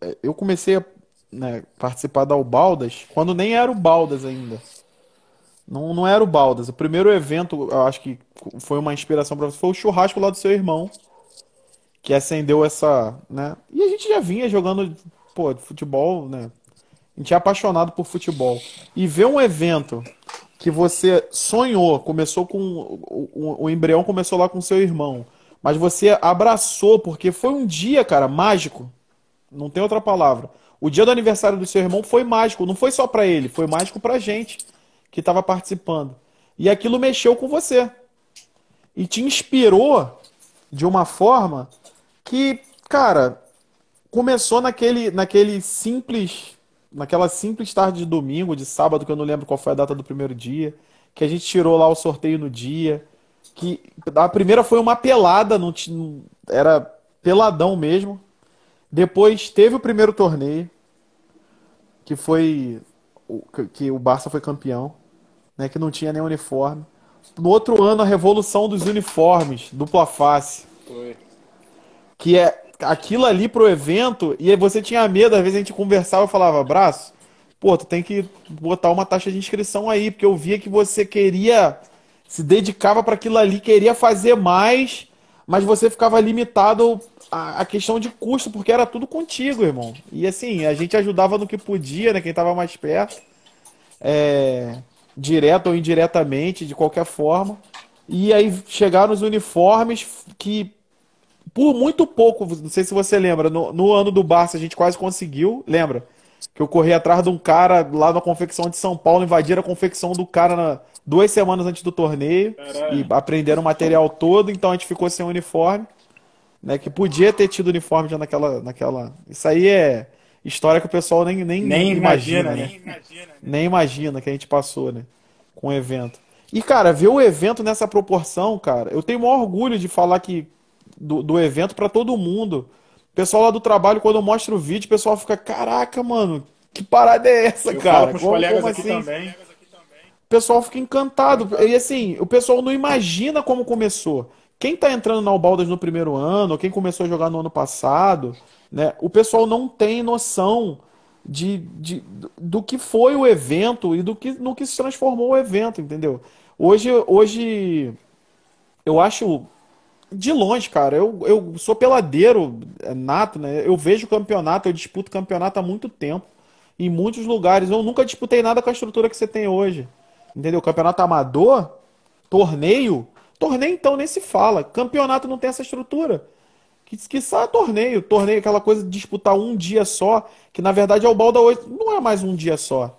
É, eu comecei a né, participar da Ubaldas quando nem era o Baldas ainda. Não, não era o Baldas. O primeiro evento, eu acho que foi uma inspiração para você, foi o churrasco lá do seu irmão, que acendeu essa, né? E a gente já vinha jogando, pô, futebol, né? A gente é apaixonado por futebol. E ver um evento que você sonhou, começou com. O, o, embrião começou lá com seu irmão. Mas você abraçou, porque foi um dia, cara, mágico. Não tem outra palavra. O dia do aniversário do seu irmão foi mágico. Não foi só para ele, foi mágico pra gente que estava participando. E aquilo mexeu com você. E te inspirou de uma forma que, cara, começou naquele, naquele simples. Naquela simples tarde de domingo, de sábado, que eu não lembro qual foi a data do primeiro dia, que a gente tirou lá o sorteio no dia. Que a primeira foi uma pelada, não tinha, era peladão mesmo. Depois teve o primeiro torneio, que foi que o Barça foi campeão né, que não tinha nem uniforme. No outro ano, a revolução dos uniformes, dupla face. Foi. Que é aquilo ali pro evento, e aí você tinha medo, às vezes a gente conversava e falava, braço, pô, tu tem que botar uma taxa de inscrição aí, porque eu via que você queria, se dedicava para aquilo ali, queria fazer mais, mas você ficava limitado à, questão de custo, porque era tudo contigo, irmão. E assim, a gente ajudava no que podia, né, quem tava mais perto. É direto ou indiretamente, de qualquer forma. E aí chegaram os uniformes que, por muito pouco, não sei se você lembra, no, no ano do Barça a gente quase conseguiu, lembra? que eu corri atrás de um cara lá na confecção de São Paulo, invadiram a confecção do cara na, duas semanas antes do torneio Caralho. e aprenderam o material todo, então a gente ficou sem uniforme, né? Que podia ter tido uniforme já naquela, naquela. Isso aí é história que o pessoal nem, nem, Nem imagina, né? né? Nem imagina que a gente passou, né? Com o evento. E, cara, ver o evento nessa proporção, cara, eu tenho o maior orgulho de falar que do, do evento pra todo mundo. O pessoal lá do trabalho, quando eu mostro o vídeo, o pessoal fica, caraca, mano, que parada é essa, Eu cara? falo Como- colegas como aqui assim? também. O pessoal fica encantado. E assim, o pessoal não imagina como começou. Quem tá entrando na Ubaldas no primeiro ano, quem começou a jogar no ano passado, né? O pessoal não tem noção de, de- do que foi o evento e do que, no que se transformou o evento, entendeu? Hoje, hoje eu acho de longe, cara. Eu, eu sou peladeiro é, nato, né? Eu vejo campeonato, eu disputo campeonato há muito tempo, em muitos lugares. Eu nunca disputei nada com a estrutura que você tem hoje. Entendeu? Campeonato amador, torneio. Torneio, então, nem se fala. Campeonato não tem essa estrutura. Que, que só torneio. Torneio, aquela coisa de disputar um dia só, que na verdade é o balda hoje. Não é mais um dia só.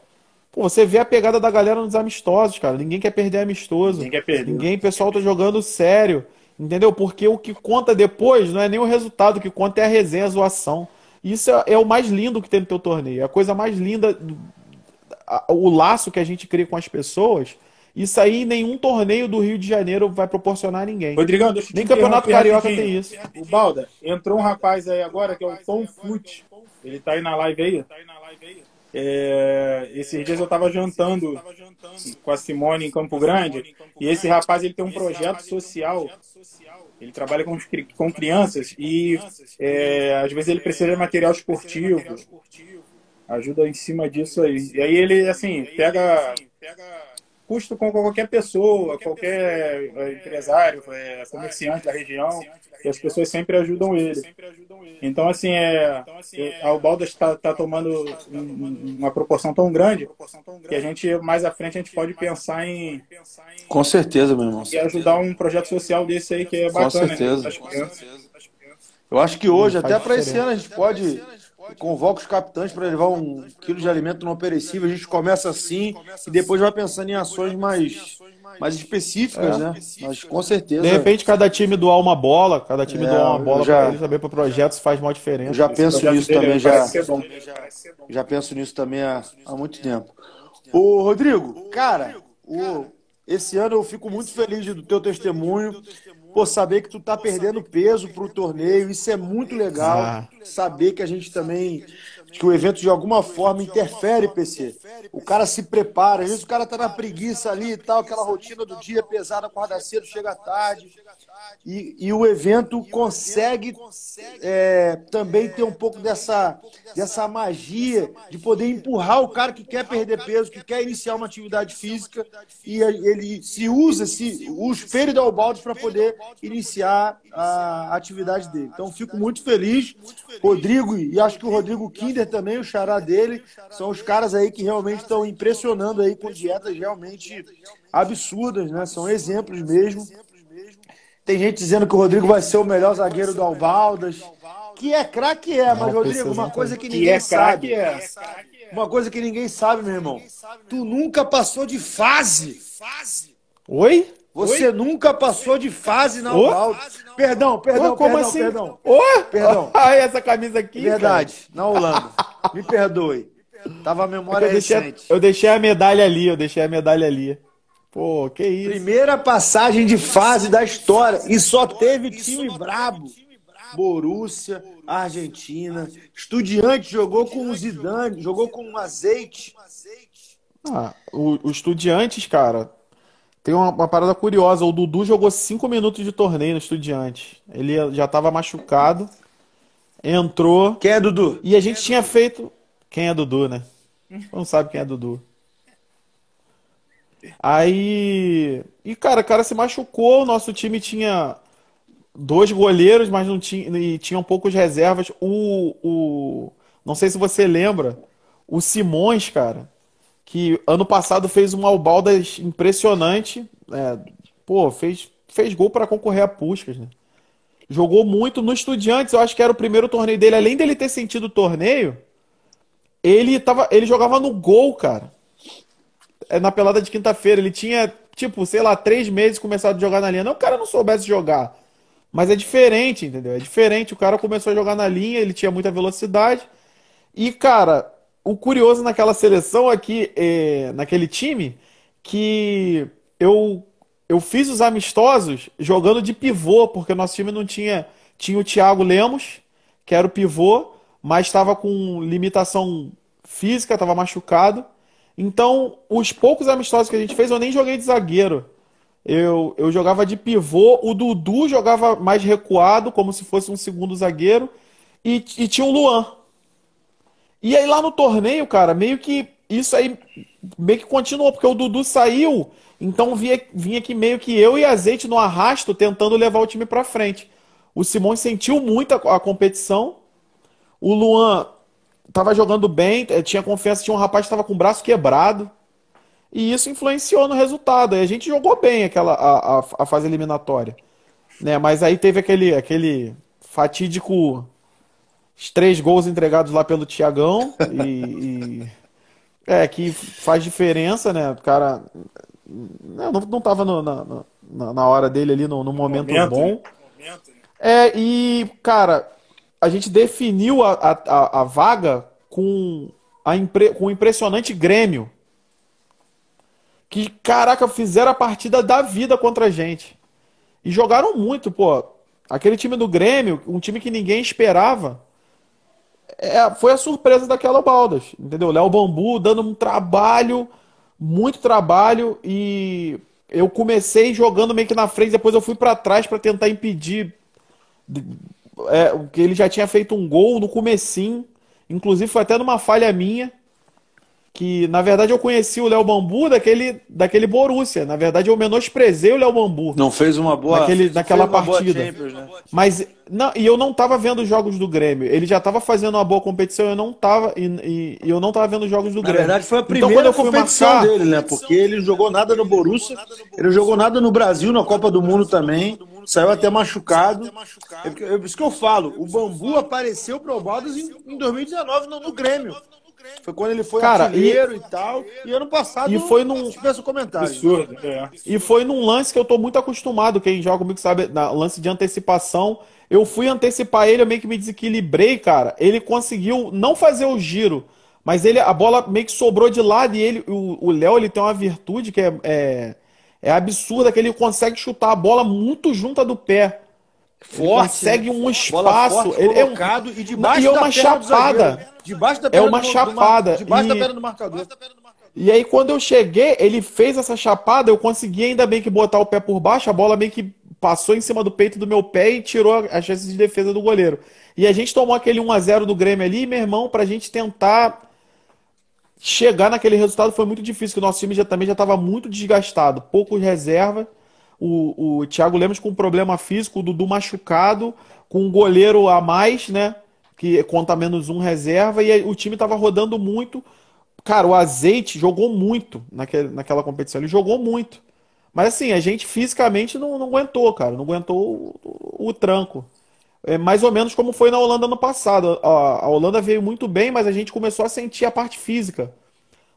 Pô, você vê a pegada da galera nos amistosos, cara. Ninguém quer perder amistoso. Ninguém quer perder. Ninguém, o pessoal tá jogando sério. Entendeu? Porque o que conta depois não é nem o resultado, o que conta é a resenha, a zoação. Isso é, é o mais lindo que tem no teu torneio. É a coisa mais linda, o laço que a gente cria com as pessoas. Isso aí nenhum torneio do Rio de Janeiro vai proporcionar a ninguém. Rodrigão, deixa eu te Nem Campeonato Carioca rapidinho. tem isso. O Balda, entrou um rapaz aí agora que é o Tom Fute. Ele tá aí na live aí. É, esses dias eu tava jantando com a Simone em Campo Grande e esse rapaz ele tem um projeto social. Ele trabalha com, com crianças e é, às vezes ele precisa de material esportivo. Ajuda em cima disso aí. E aí ele, assim, pega custo com qualquer pessoa, qualquer é, empresário, é, comerciante da região, e as pessoas sempre ajudam ele. Então, assim, é, a Ubalda está tá tomando um- uma proporção tão grande que a gente, mais à frente, a gente pode pensar em, Com certeza, meu irmão. em ajudar um projeto social desse aí que é Com bacana. certeza. né, das crianças. Eu acho que hoje, até para esse ano, a gente pode convoca os capitães para levar um quilo de alimento não perecível. A gente começa assim e depois vai pensando em ações mais, mais específicas, É. né? Mas com certeza. De repente, cada time doar uma bola, cada time É, doar uma bola já- para eles saber para projetos faz maior diferença. Eu já penso nisso também, já, já penso nisso também há, há muito tempo. Ô, Rodrigo, cara, o, esse ano eu fico muito feliz do teu testemunho, por saber que tu tá perdendo peso pro torneio, isso é muito legal, Ah. saber que a gente também, que o evento de alguma forma interfere, PC. O cara se prepara, às vezes o cara tá na preguiça ali e tal, aquela rotina do dia pesada, acorda cedo, chega tarde, e, e o evento consegue é, também ter um pouco dessa, dessa magia de poder empurrar o cara que quer perder peso, que quer iniciar uma atividade física, e ele se usa se, o espelho da Ubaldi para poder iniciar a atividade dele. Então, fico muito feliz. Rodrigo, e acho que o Rodrigo Kinder também, o xará dele, são os caras aí que realmente estão impressionando aí com dietas realmente absurdas, né? São exemplos mesmo. Tem gente dizendo que o Rodrigo vai ser o melhor zagueiro do Albaldas. Que é craque, é, mas, Rodrigo, uma coisa que Que ninguém é sabe. craque, é. Uma coisa que ninguém sabe, meu irmão. Tu nunca passou de fase. Oi? Você nunca passou de fase na? Albaldas. Perdão, perdão, Ô, como perdão, assim? perdão. Ô? Perdão. Olha essa camisa aqui. Verdade, na Holanda. Me perdoe. Tava a cara. memória Eu deixei, recente. eu deixei a medalha ali, eu deixei a medalha ali. Pô, que isso. Primeira passagem de fase da história. E só teve time brabo. Borussia, Argentina. Estudiante jogou com o Zidane, jogou com o Azeite. Ah, o, o Estudiantes, cara, tem uma, uma parada curiosa. O Dudu jogou cinco minutos de torneio no Estudiantes. Ele já estava machucado, entrou Quem é Dudu? e a gente tinha feito. Quem é Dudu, né? Não sabe quem é Dudu. Aí. E, cara, o cara se machucou. O nosso time tinha dois goleiros, mas não tinha. E tinham poucos reservas. O, o. Não sei se você lembra. O Simões, cara que ano passado fez uma Albaldas impressionante. é, pô, fez, fez gol para concorrer a Puskás, né? Jogou muito no Estudiantes, eu acho que era o primeiro torneio dele. Além dele ter sentido o torneio, ele tava, ele jogava no gol, cara. É na pelada de quinta-feira, ele tinha, tipo, sei lá, três meses começado a jogar na linha. Não, o cara não soubesse jogar. Mas é diferente, entendeu? É diferente. O cara começou a jogar na linha, ele tinha muita velocidade. E, cara, o curioso naquela seleção aqui, é, naquele time, que eu, eu fiz os amistosos jogando de pivô, porque nosso time não tinha. Tinha o Thiago Lemos, que era o pivô, mas estava com limitação física, estava machucado. Então, os poucos amistosos que a gente fez, eu nem joguei de zagueiro. Eu, eu jogava de pivô, o Dudu jogava mais recuado, como se fosse um segundo zagueiro, e, e tinha o Luan. E aí lá no torneio, cara, meio que isso aí meio que continuou, porque o Dudu saiu, então vinha, vinha que meio que eu e Azeite no arrasto tentando levar o time para frente. O Simão sentiu muito a, a competição. O Luan tava jogando bem, eh, tinha confiança, tinha um rapaz que estava com o braço quebrado. E isso influenciou no resultado. E a gente jogou bem aquela a, a, a fase eliminatória. Né? Mas aí teve aquele, aquele fatídico os três gols entregados lá pelo Tiagão e, e, é que faz diferença, né? O cara não, não tava no, na, na hora dele ali no, no momento, momento, bom. Né? É, e, cara, a gente definiu a, a, a vaga com, a impre, com o impressionante Grêmio. Que, caraca, fizeram a partida da vida contra a gente. E jogaram muito, pô. Aquele time do Grêmio, um time que ninguém esperava é, foi a surpresa daquela Baldas, entendeu? Léo Bambu dando um trabalho, muito trabalho e eu comecei jogando meio que na frente, depois eu fui para trás para tentar impedir é, que ele já tinha feito um gol no comecinho, inclusive foi até numa falha minha que na verdade eu conheci o Léo Bambu daquele, daquele Borussia. Na verdade eu menosprezei o Léo Bambu. Não fez uma boa naquele, naquela partida. Champions, né? Mas não, e eu não estava vendo os jogos do Grêmio. Ele já estava fazendo uma boa competição, eu não estava e, e, eu não estava vendo os jogos do na Grêmio. Na verdade foi a então, primeira então, competição marcar... dele, né? Porque ele não jogou nada no Borussia, ele não jogou nada no Brasil na Copa do Mundo também. Saiu até machucado. É, é isso que eu falo. O Bambu apareceu pro Baldas em, em 2019 no, no Grêmio. Foi quando ele foi Cara, artilheiro e, e tal. E ano passado e foi num comentário. Absurdo, é. E foi num lance que eu tô muito acostumado, quem joga comigo sabe, na lance de antecipação. Eu fui antecipar ele, eu meio que me desequilibrei, cara. Ele conseguiu não fazer o giro, mas ele a bola meio que sobrou de lado e ele o Léo ele tem uma virtude que é, é, é absurda que ele consegue chutar a bola muito junta do pé. Forte, consegue um espaço. Forte, ele é um e debaixo e é uma chapada. Debaixo da é uma do, chapada. Do, debaixo e... da perna do marcador. E aí, quando eu cheguei, ele fez essa chapada, eu consegui ainda bem que botar o pé por baixo, a bola meio que passou em cima do peito do meu pé e tirou a chance de defesa do goleiro. E a gente tomou aquele 1 a 0 do Grêmio ali, meu irmão, pra gente tentar chegar naquele resultado foi muito difícil, que o nosso time já, também já estava muito desgastado, poucos reservas o, o Thiago Lemos com problema físico, o Dudu machucado, com um goleiro a mais, né? Que conta menos um reserva, e o time tava rodando muito. Cara, o Azeite jogou muito naquele, naquela competição, ele jogou muito. Mas assim, a gente fisicamente não, não aguentou, cara, não aguentou o, o, tranco. É mais ou menos como foi na Holanda no passado. A, a Holanda veio muito bem, mas a gente começou a sentir a parte física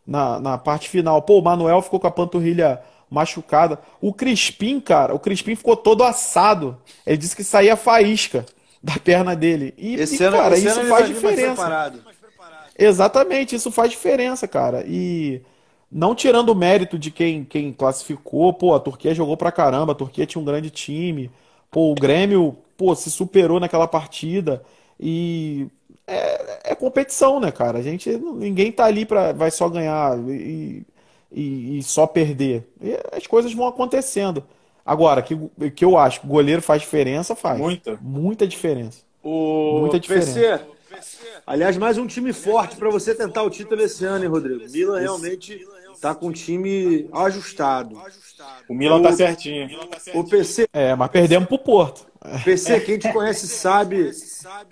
na, na parte final. Pô, o Manuel ficou com a panturrilha machucada. O Crispim, cara, o Crispim ficou todo assado. Ele disse que saía faísca da perna dele. E, e cara, isso faz diferença. Exatamente, isso faz diferença, cara. E não tirando o mérito de quem, quem classificou, pô, a Turquia jogou pra caramba, a Turquia tinha um grande time. Pô, o Grêmio, pô, se superou naquela partida. E é, é competição, né, cara? A gente, ninguém tá ali para vai só ganhar. E, e, e só perder. E as coisas vão acontecendo. Agora, que, que eu acho goleiro faz diferença, faz. Muita. Muita diferença. O Muita diferença. PC, aliás, mais um time forte para você tentar o título esse ano, hein, Rodrigo? Milan realmente tá com um time ajustado. O Milan tá o, tá certinho. O PC. É, mas perdemos pro Porto. PC, quem te conhece sabe.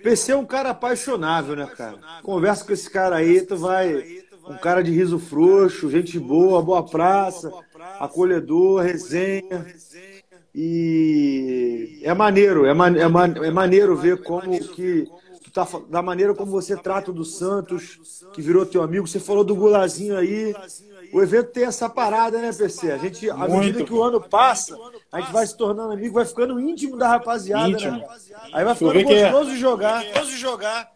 PC é um cara apaixonável, né, cara? Conversa com esse cara aí, tu vai um cara de riso frouxo, gente boa, boa praça, acolhedor, resenha. E é maneiro, é, man, é, man, é maneiro ver como que, da, da maneira como você trata do Santos, que virou teu amigo. Você falou do Gulazinho aí. O evento tem essa parada, né, PC? A gente, à medida que o ano passa, a gente vai se tornando amigo, vai ficando íntimo da rapaziada, Íntimo. né? Aí vai ficando vê que é- gostoso de jogar.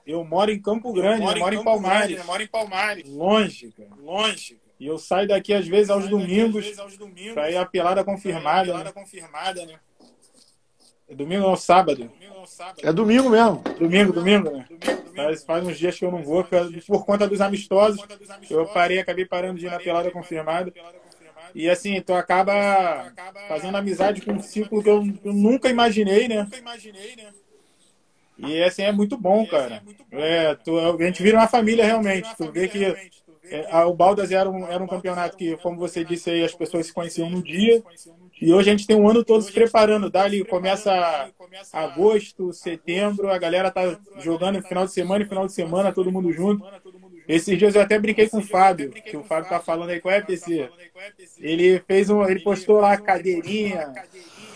Eu moro em Campo Grande, eu moro em Palmares. moro em Palmares. Longe, cara. Longe. E eu saio daqui às vezes aos domingos pra ir a pelada confirmada. né? É Domingo ou sábado? É domingo mesmo. Domingo, domingo, né? Faz, faz uns dias que eu não vou, por, conta dos amistosos. Eu parei, acabei parando de ir na pelada confirmada. E assim, tu acaba fazendo amizade com um ciclo que eu, eu nunca imaginei, né? E assim, é muito bom, cara. É, tu, a gente vira uma família realmente. Tu vê que é, o Baldas era um, era um campeonato que, como você disse aí, as pessoas se conheciam no dia. E hoje a gente tem um ano todo se preparando. Dali começa agosto, setembro, a galera tá jogando no final de semana e final de semana, todo mundo junto. Esses dias eu até brinquei com o Fábio, que o Fábio tá falando aí, qual é, PC? Ele fez um. Ele postou lá a cadeirinha,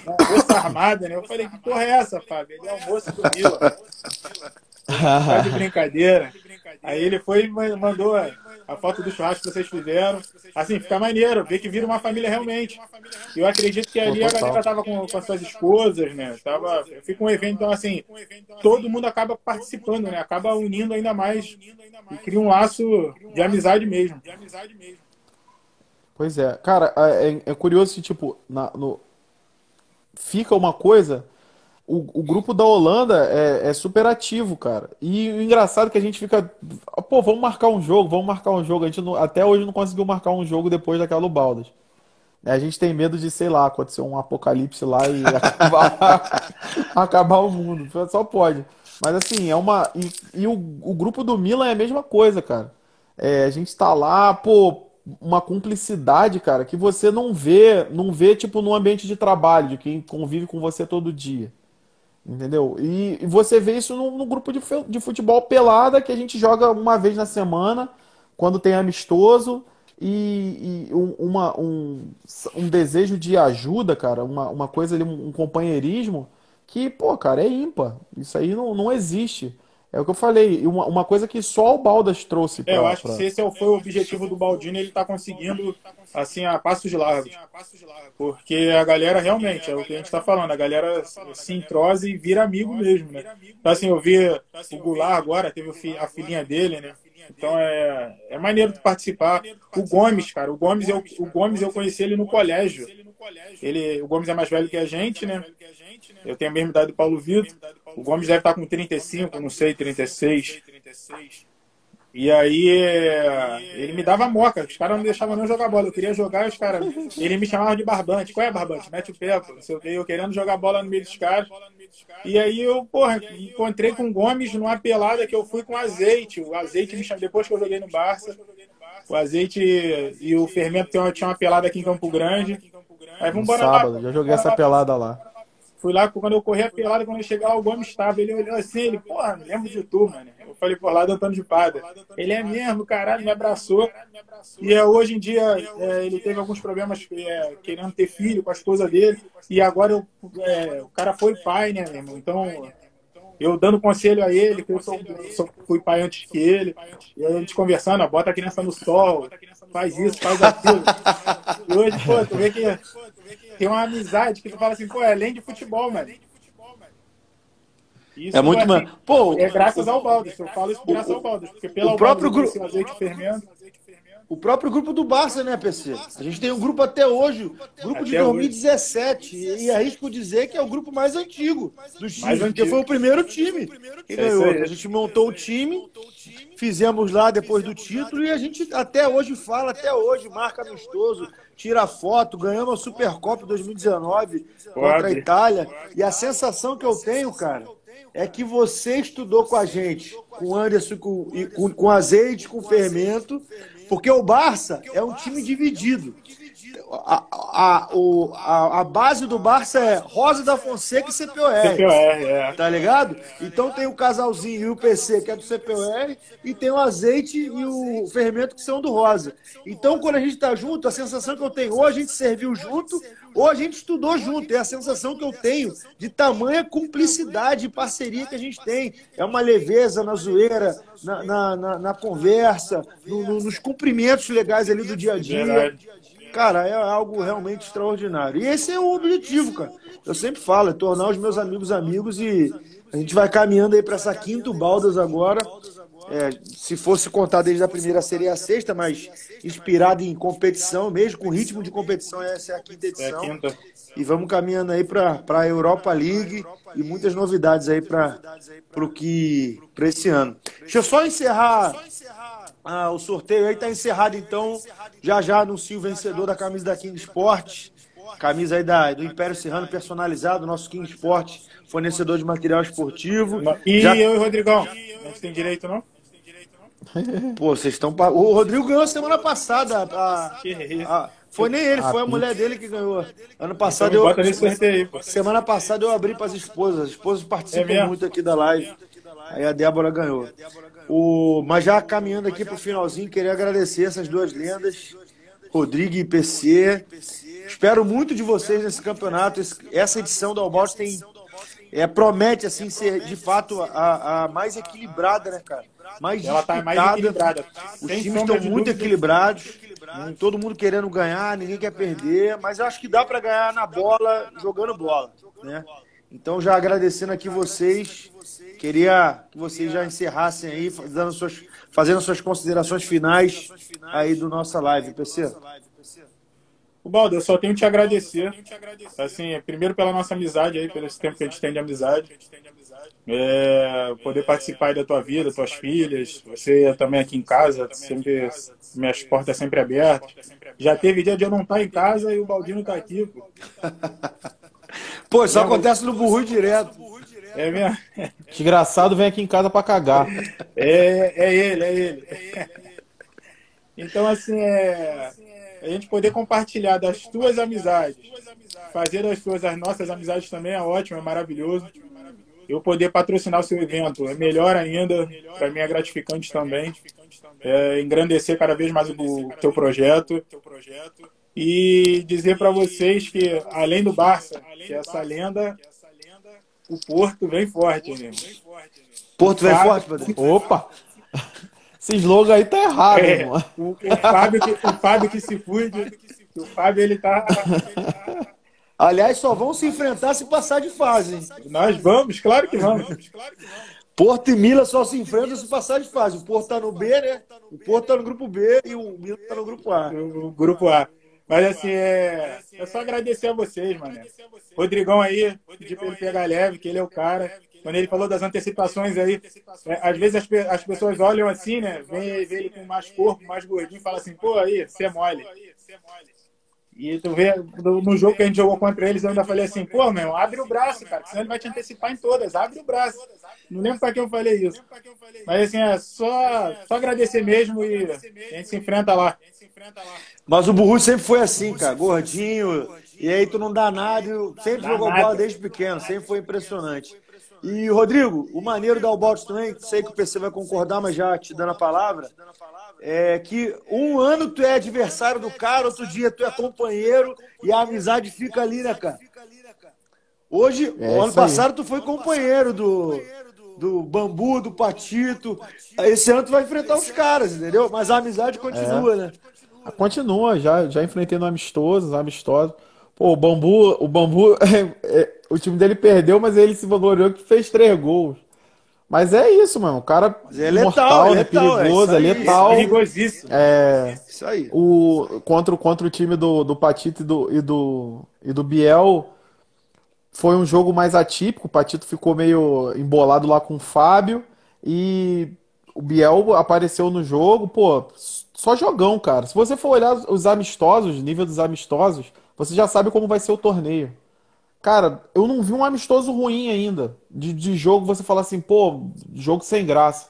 almoço armada, né? Eu falei, que porra é essa, Fábio? Ele é almoço do Vila. Tá de brincadeira. Aí ele foi e ma- mandou a foto do churrasco que vocês fizeram. Assim, fica maneiro, ver que vira uma família realmente. Eu acredito que ali a galera tava com, com as suas esposas, né? Tava, fica um evento, então assim, todo mundo acaba participando, né? Acaba unindo ainda mais e cria um laço de amizade mesmo. Pois é, cara, é, é curioso que, tipo, na- no- fica uma coisa. O, o grupo da Holanda é, é super ativo, cara. E o engraçado é que a gente fica. Pô, vamos marcar um jogo, vamos marcar um jogo. A gente não- até hoje não conseguiu marcar um jogo depois daquela Baldas. A gente tem medo de, sei lá, acontecer um apocalipse lá e acabar, acabar o mundo. Só pode. Mas assim, é uma. E, e o, o grupo do Milan é a mesma coisa, cara. É, a gente tá lá, pô, uma cumplicidade, cara, que você não vê, não vê, tipo, no ambiente de trabalho, de quem convive com você todo dia. Entendeu? E, você vê isso no, no grupo de, de futebol pelada que a gente joga uma vez na semana, quando tem amistoso, e, e um, uma, um, um desejo de ajuda, cara, uma, uma coisa ali, um companheirismo, que, pô, cara, é ímpar. Isso aí não, não existe. É o que eu falei, uma, uma coisa que só o Baldas trouxe É, eu pra, acho que pra- se esse é foi o objetivo do Baldini, ele está conseguindo, assim, a passos largos. Porque a galera, realmente, é o que a gente está falando, a galera se entrosa e vira amigo mesmo, né? Então, assim, eu vi o Goulart agora, teve a filhinha dele, né? Então, é, é maneiro de participar. O Gomes, cara, o Gomes, eu, o Gomes eu conheci ele no colégio. Ele, o Gomes é mais velho que a gente, né? Eu tenho a mesma idade do Paulo Vitor. O Gomes deve estar com 35, não sei, 36. E aí é, ele me dava moca, os caras não deixavam nem eu jogar bola. Eu queria jogar os caras. Ele me chamava de barbante. Qual é barbante? Mete o pé, pô. não quê. Eu querendo jogar bola no meio dos caras. E aí eu, porra, encontrei com o Gomes numa pelada que eu fui com azeite. O azeite me chamou, depois que eu joguei no Barça. O azeite e o fermento tinha uma pelada aqui em Campo Grande. Aí vamos lá. sábado. Já joguei essa pelada lá. Fui lá, quando eu corri a pelada, quando eu cheguei lá, o Gomes estava. Ele olhou assim, ele, porra, me lembro de tu, mano. Eu falei, por lá do Antônio de Pada. Ele é mesmo, caralho, me abraçou. E é, hoje em dia, é, ele teve alguns problemas é, querendo ter filho com a esposa dele. E agora eu, é, o cara foi pai, né, meu irmão? Então, eu dando conselho a ele, que eu sou, sou- fui pai antes que ele. E aí a gente conversando, ó, bota a criança no sol, faz isso, faz aquilo. E hoje, pô, tu vê que tem uma amizade que tu fala assim, pô, é além de futebol, mano. Isso, É muito, assim, mano. Pô, É graças ao Baldas, eu falo isso graças ao Baldas, porque pelo o próprio grupo- esse azeite fermento, O próprio grupo do Barça, né, PC? A gente tem um grupo até hoje, grupo de Até 2017, e, e arrisco dizer que é o grupo mais antigo dos times, porque foi o primeiro time que É ganhou. A gente montou o time, fizemos lá depois do título, e a gente até hoje fala, até hoje, marca amistoso, tira foto, ganhamos a Supercopa 2019 contra a. Itália, e a sensação que eu tenho, cara, é que você estudou com a gente, com o Anderson, com, com, com azeite, com fermento, porque o Barça é um time dividido. A, a, o, a, a base do Barça é Rosa da Fonseca e CPOR. CPOR, é. Tá ligado? Então tem o casalzinho e o PC, que é do CPOR, e tem o azeite e o fermento, que são do Rosa. Então, quando a gente tá junto, a sensação que eu tenho, ou a gente serviu junto, ou a gente estudou junto. É a sensação que eu tenho de tamanha cumplicidade e parceria que a gente tem. É uma leveza na zoeira, na, na, na, na conversa, no, no, nos cumprimentos legais ali do dia a dia. Cara, é algo realmente extraordinário. E esse é o objetivo, cara. Eu sempre falo, é tornar os meus amigos amigos e a gente vai caminhando aí para essa quinta Baldas agora. É, se fosse contar desde a primeira seria a sexta, mas inspirado em competição, mesmo com ritmo de competição, essa é a quinta É a edição. quinta. E vamos caminhando aí para a Europa League e muitas novidades aí para o que para esse ano. Deixa eu só encerrar ah, o sorteio aí, tá encerrado então. Já já anuncio o vencedor da camisa da King Sport. Camisa aí da, do Império Serrano personalizado, nosso King Sport, fornecedor de material esportivo. E Já- eu e o Rodrigão? Não tem direito, não? Pô, vocês estão. pa- O Rodrigo ganhou semana passada. a- a- foi nem ele, Ah, foi a pi- mulher dele que ganhou. Ano Então passado me eu. Semana passada eu abri para as esposas. As esposas participam É muito aqui da live. Aí a Débora ganhou. O, mas já caminhando aqui para o finalzinho, queria agradecer essas duas lendas, Rodrigo e PC. Espero muito de vocês nesse campeonato. Essa edição do Albote tem é, promete assim ser de fato a, a mais equilibrada, né, cara? Mais Ela tá mais disputada. equilibrada. Os Sem times estão muito equilibrados, todo mundo querendo ganhar, ninguém quer perder, mas eu acho que dá para ganhar na bola, jogando bola, né? Então já agradecendo aqui vocês, queria que vocês já encerrassem aí, fazendo suas, fazendo suas considerações finais aí do nossa live, PC. O Baldo, eu só tenho que te agradecer. Assim, primeiro pela nossa amizade aí, pelo tempo que a gente tem de amizade. É, poder participar da tua vida, tuas filhas, você também aqui em casa, sempre, minhas portas sempre abertas. Já teve dia de eu não estar em casa e o Baldino tá aqui, pô. Pô, isso acontece no Burru direto. É mesmo? Desgraçado vem aqui em casa pra cagar. É, é ele, é ele. Então, assim, é, a gente poder compartilhar das tuas amizades, fazer das tuas as nossas amizades também é ótimo, é maravilhoso. Eu poder patrocinar o seu evento é melhor ainda, para mim é gratificante também. É, engrandecer cada vez mais o, o teu projeto. E dizer para vocês que, além do Barça, que é essa lenda, o Porto vem forte, né? Porto vem forte, Padre. Opa! Esse slogan aí tá errado, É, irmão. o, o Fábio que, o Fábio que se cuide. O Fábio, ele tá. Aliás, só vão se enfrentar se passar de fase, hein? Nós vamos, claro que vamos. Porto e Mila só se enfrentam se passar de fase. O Porto tá no B, né? O Porto tá no grupo B e o Mila tá no grupo A. O grupo A. Mas assim, é, é só agradecer a vocês, mano. Rodrigão aí, pedir pra ele pegar leve, que ele é o cara. Quando ele falou das antecipações aí, é, às vezes as, as pessoas olham assim, né? Vê, vê ele com mais corpo, mais gordinho, e fala assim, pô, aí, você é mole. E tu vê, no, jogo que a gente jogou contra eles, eu ainda falei assim, pô, meu, abre o braço, cara, que senão ele vai te antecipar em todas, abre o braço. Não lembro pra quem eu falei isso. Mas assim, é só, só agradecer mesmo e a gente se enfrenta lá. Mas o Burru sempre foi assim, cara, gordinho. E aí tu não dá nada, sempre Dá jogou nada. bola desde pequeno, sempre foi impressionante. E, Rodrigo, o maneiro da Albotes também, sei que o PC vai concordar, mas já te dando a palavra, é que um ano tu é adversário do cara, outro dia tu é companheiro e a amizade fica ali, né, cara? Hoje, É o ano passado tu foi companheiro do, do Bambu, do Patito. Esse ano tu vai enfrentar os caras, entendeu? Mas a amizade continua, né? Continua, já, já enfrentei no amistoso, amistoso. Pô, o Bambu, o Bambu, é, é, o time dele perdeu, mas ele se vangloriou que fez três gols. Mas é isso, mano. O cara é letal, mortal, é né? letal, é Perigoso, isso é aí, letal. Perigosíssimo. É, Isso aí. o, contra, o- contra o time do, do Patito e do, e, do, e do Biel, foi um jogo mais atípico. O Patito ficou meio embolado lá com o Fábio e o Biel apareceu no jogo. Pô, só jogão, cara. Se você for olhar os amistosos, nível dos amistosos, você já sabe como vai ser o torneio. Cara, eu não vi um amistoso ruim ainda. De, de jogo, você fala assim, pô, jogo sem graça.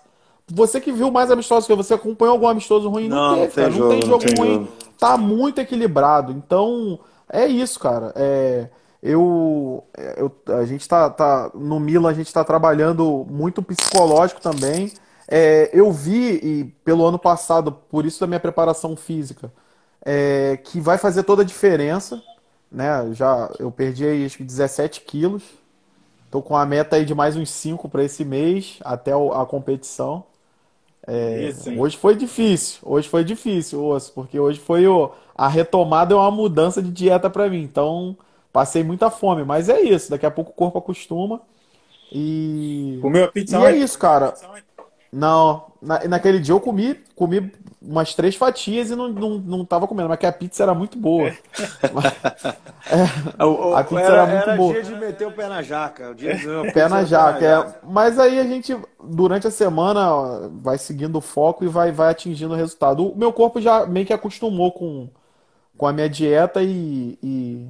Você que viu mais amistosos que você acompanhou algum amistoso ruim? Não, Não, não teve, tem cara. Não jogo, tem não jogo tem ruim. jogo. tá muito equilibrado. Então, é isso, cara. É, eu, eu, a gente tá, tá no Milan, a gente está trabalhando muito psicológico também. É, eu vi, e pelo ano passado, por isso da minha preparação física, é, que vai fazer toda a diferença. Né? Já eu perdi aí, acho que 17 quilos. Tô com a meta aí de mais uns 5 para esse mês, até a competição. É, Isso, hoje foi difícil, hoje foi difícil, osso, porque hoje foi o, a retomada é uma mudança de dieta para mim. Então, passei muita fome, mas é isso, daqui a pouco o corpo acostuma. E. Comeu a pizza E é isso, cara. Não, na, naquele dia eu comi, comi umas três fatias e não, não, não tava comendo, mas que a pizza era muito boa. É. é, a pizza era, era muito era boa. dia de meter o pé na jaca. O dia de o pé na jaca, é. Mas aí a gente, durante a semana, vai seguindo o foco e vai, vai atingindo o resultado. O meu corpo já meio que acostumou com, com a minha dieta e, e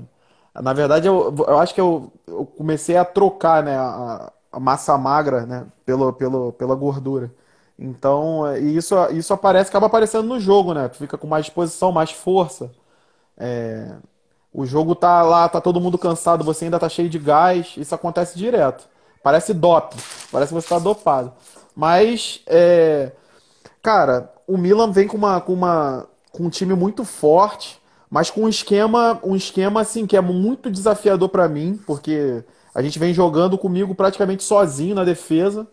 na verdade eu, eu acho que eu, eu comecei a trocar né, a massa magra, né, pelo, pelo, pela gordura. Então, é, e isso, isso aparece, acaba aparecendo no jogo, né? Tu fica com mais disposição, mais força. É, o jogo tá lá, tá todo mundo cansado, você ainda tá cheio de gás, isso acontece direto. Parece doping, parece que você tá dopado. Mas, é, cara, o Milan vem com uma, com uma, com um time muito forte, mas com um esquema, um esquema assim que é muito desafiador para mim, porque a gente vem jogando comigo praticamente sozinho na defesa.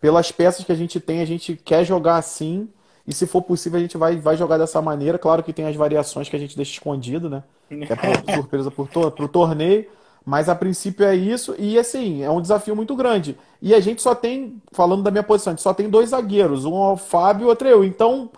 Pelas peças que a gente tem, a gente quer jogar assim. E se for possível, a gente vai, vai jogar dessa maneira. Claro que tem as variações que a gente deixa escondido, né? Que é por, surpresa pro, pro torneio. Mas a princípio é isso. E assim, é um desafio muito grande. E a gente só tem, falando da minha posição, a gente só tem dois zagueiros. Um é o Fábio e outro é eu. Então,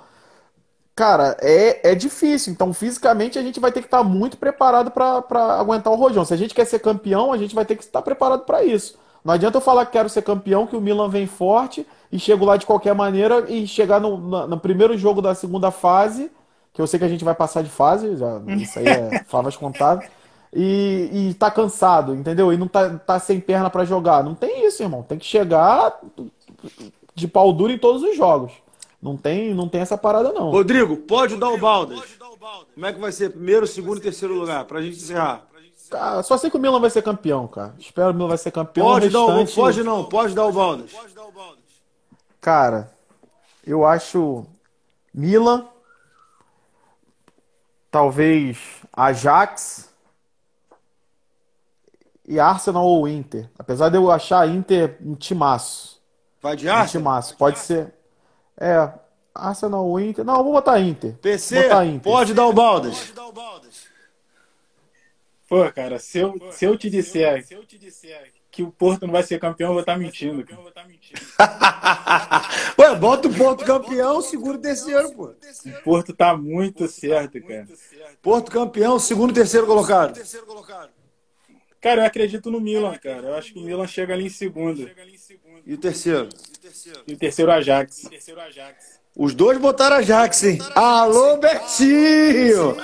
cara, é, é difícil. Então, fisicamente, a gente vai ter que estar muito preparado para aguentar o rojão. Se a gente quer ser campeão, a gente vai ter que estar preparado para isso. Não adianta eu falar que quero ser campeão, que o Milan vem forte e chego lá de qualquer maneira e chegar no, no, no primeiro jogo da segunda fase, que eu sei que a gente vai passar de fase, já, isso aí é favas contadas, e, e tá cansado, entendeu? E não tá, tá sem perna para jogar. Não tem isso, irmão. Tem que chegar de pau duro em todos os jogos. Não tem, não tem essa parada, não. Rodrigo, pode dar o Baldas. Como é que vai ser? Primeiro, segundo e terceiro lugar? Pra gente encerrar. Cara, só sei que o Milan vai ser campeão, cara. Espero que o Milan vai ser campeão. Pode restante... dar, pode não, pode dar o Baldas. Cara, eu acho Milan, talvez Ajax e Arsenal ou Inter. Apesar de eu achar Inter um timaço. Vai de Arsenal? Um timaço. Pode ser. É, Arsenal ou Inter. Não, vou botar Inter. PC, botar Inter. pode dar o Baldas. Pô, cara, se eu, se eu te disser que o Porto não vai ser campeão, eu vou estar tá mentindo. Ué, bota o Porto campeão, segundo e terceiro, pô. O Porto tá muito certo, cara. Porto campeão, segundo e terceiro colocado. Cara, eu acredito no Milan, cara. Eu acho que o Milan chega ali em segundo. E o terceiro? E o terceiro Ajax. Os dois botaram Ajax, hein? Alô, Betinho!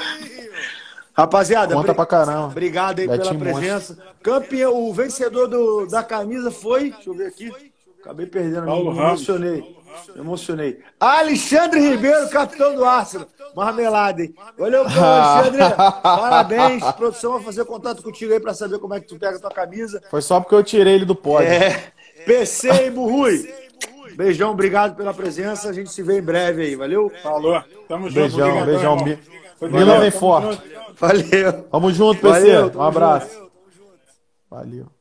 Rapaziada, Conta pra caramba. obrigado aí Betinho pela presença. Campeão, o vencedor do, da camisa foi. Deixa eu ver aqui. Acabei perdendo. Paulo me emocionei. Me emocionei. Alexandre Ribeiro, capitão do Arsenal. Marmelada, hein? Valeu, Alexandre. Parabéns. Produção vai fazer contato contigo aí pra saber como é que tu pega a tua camisa. Foi só porque eu tirei ele do pódio. É. PC e Burrui. Beijão, obrigado pela presença. A gente se vê em breve aí, valeu? Falou. Tamo junto. Beijão, beijão. Milan vem forte. Valeu. Tamo junto, PC. Valeu, um abraço. Junto. Valeu.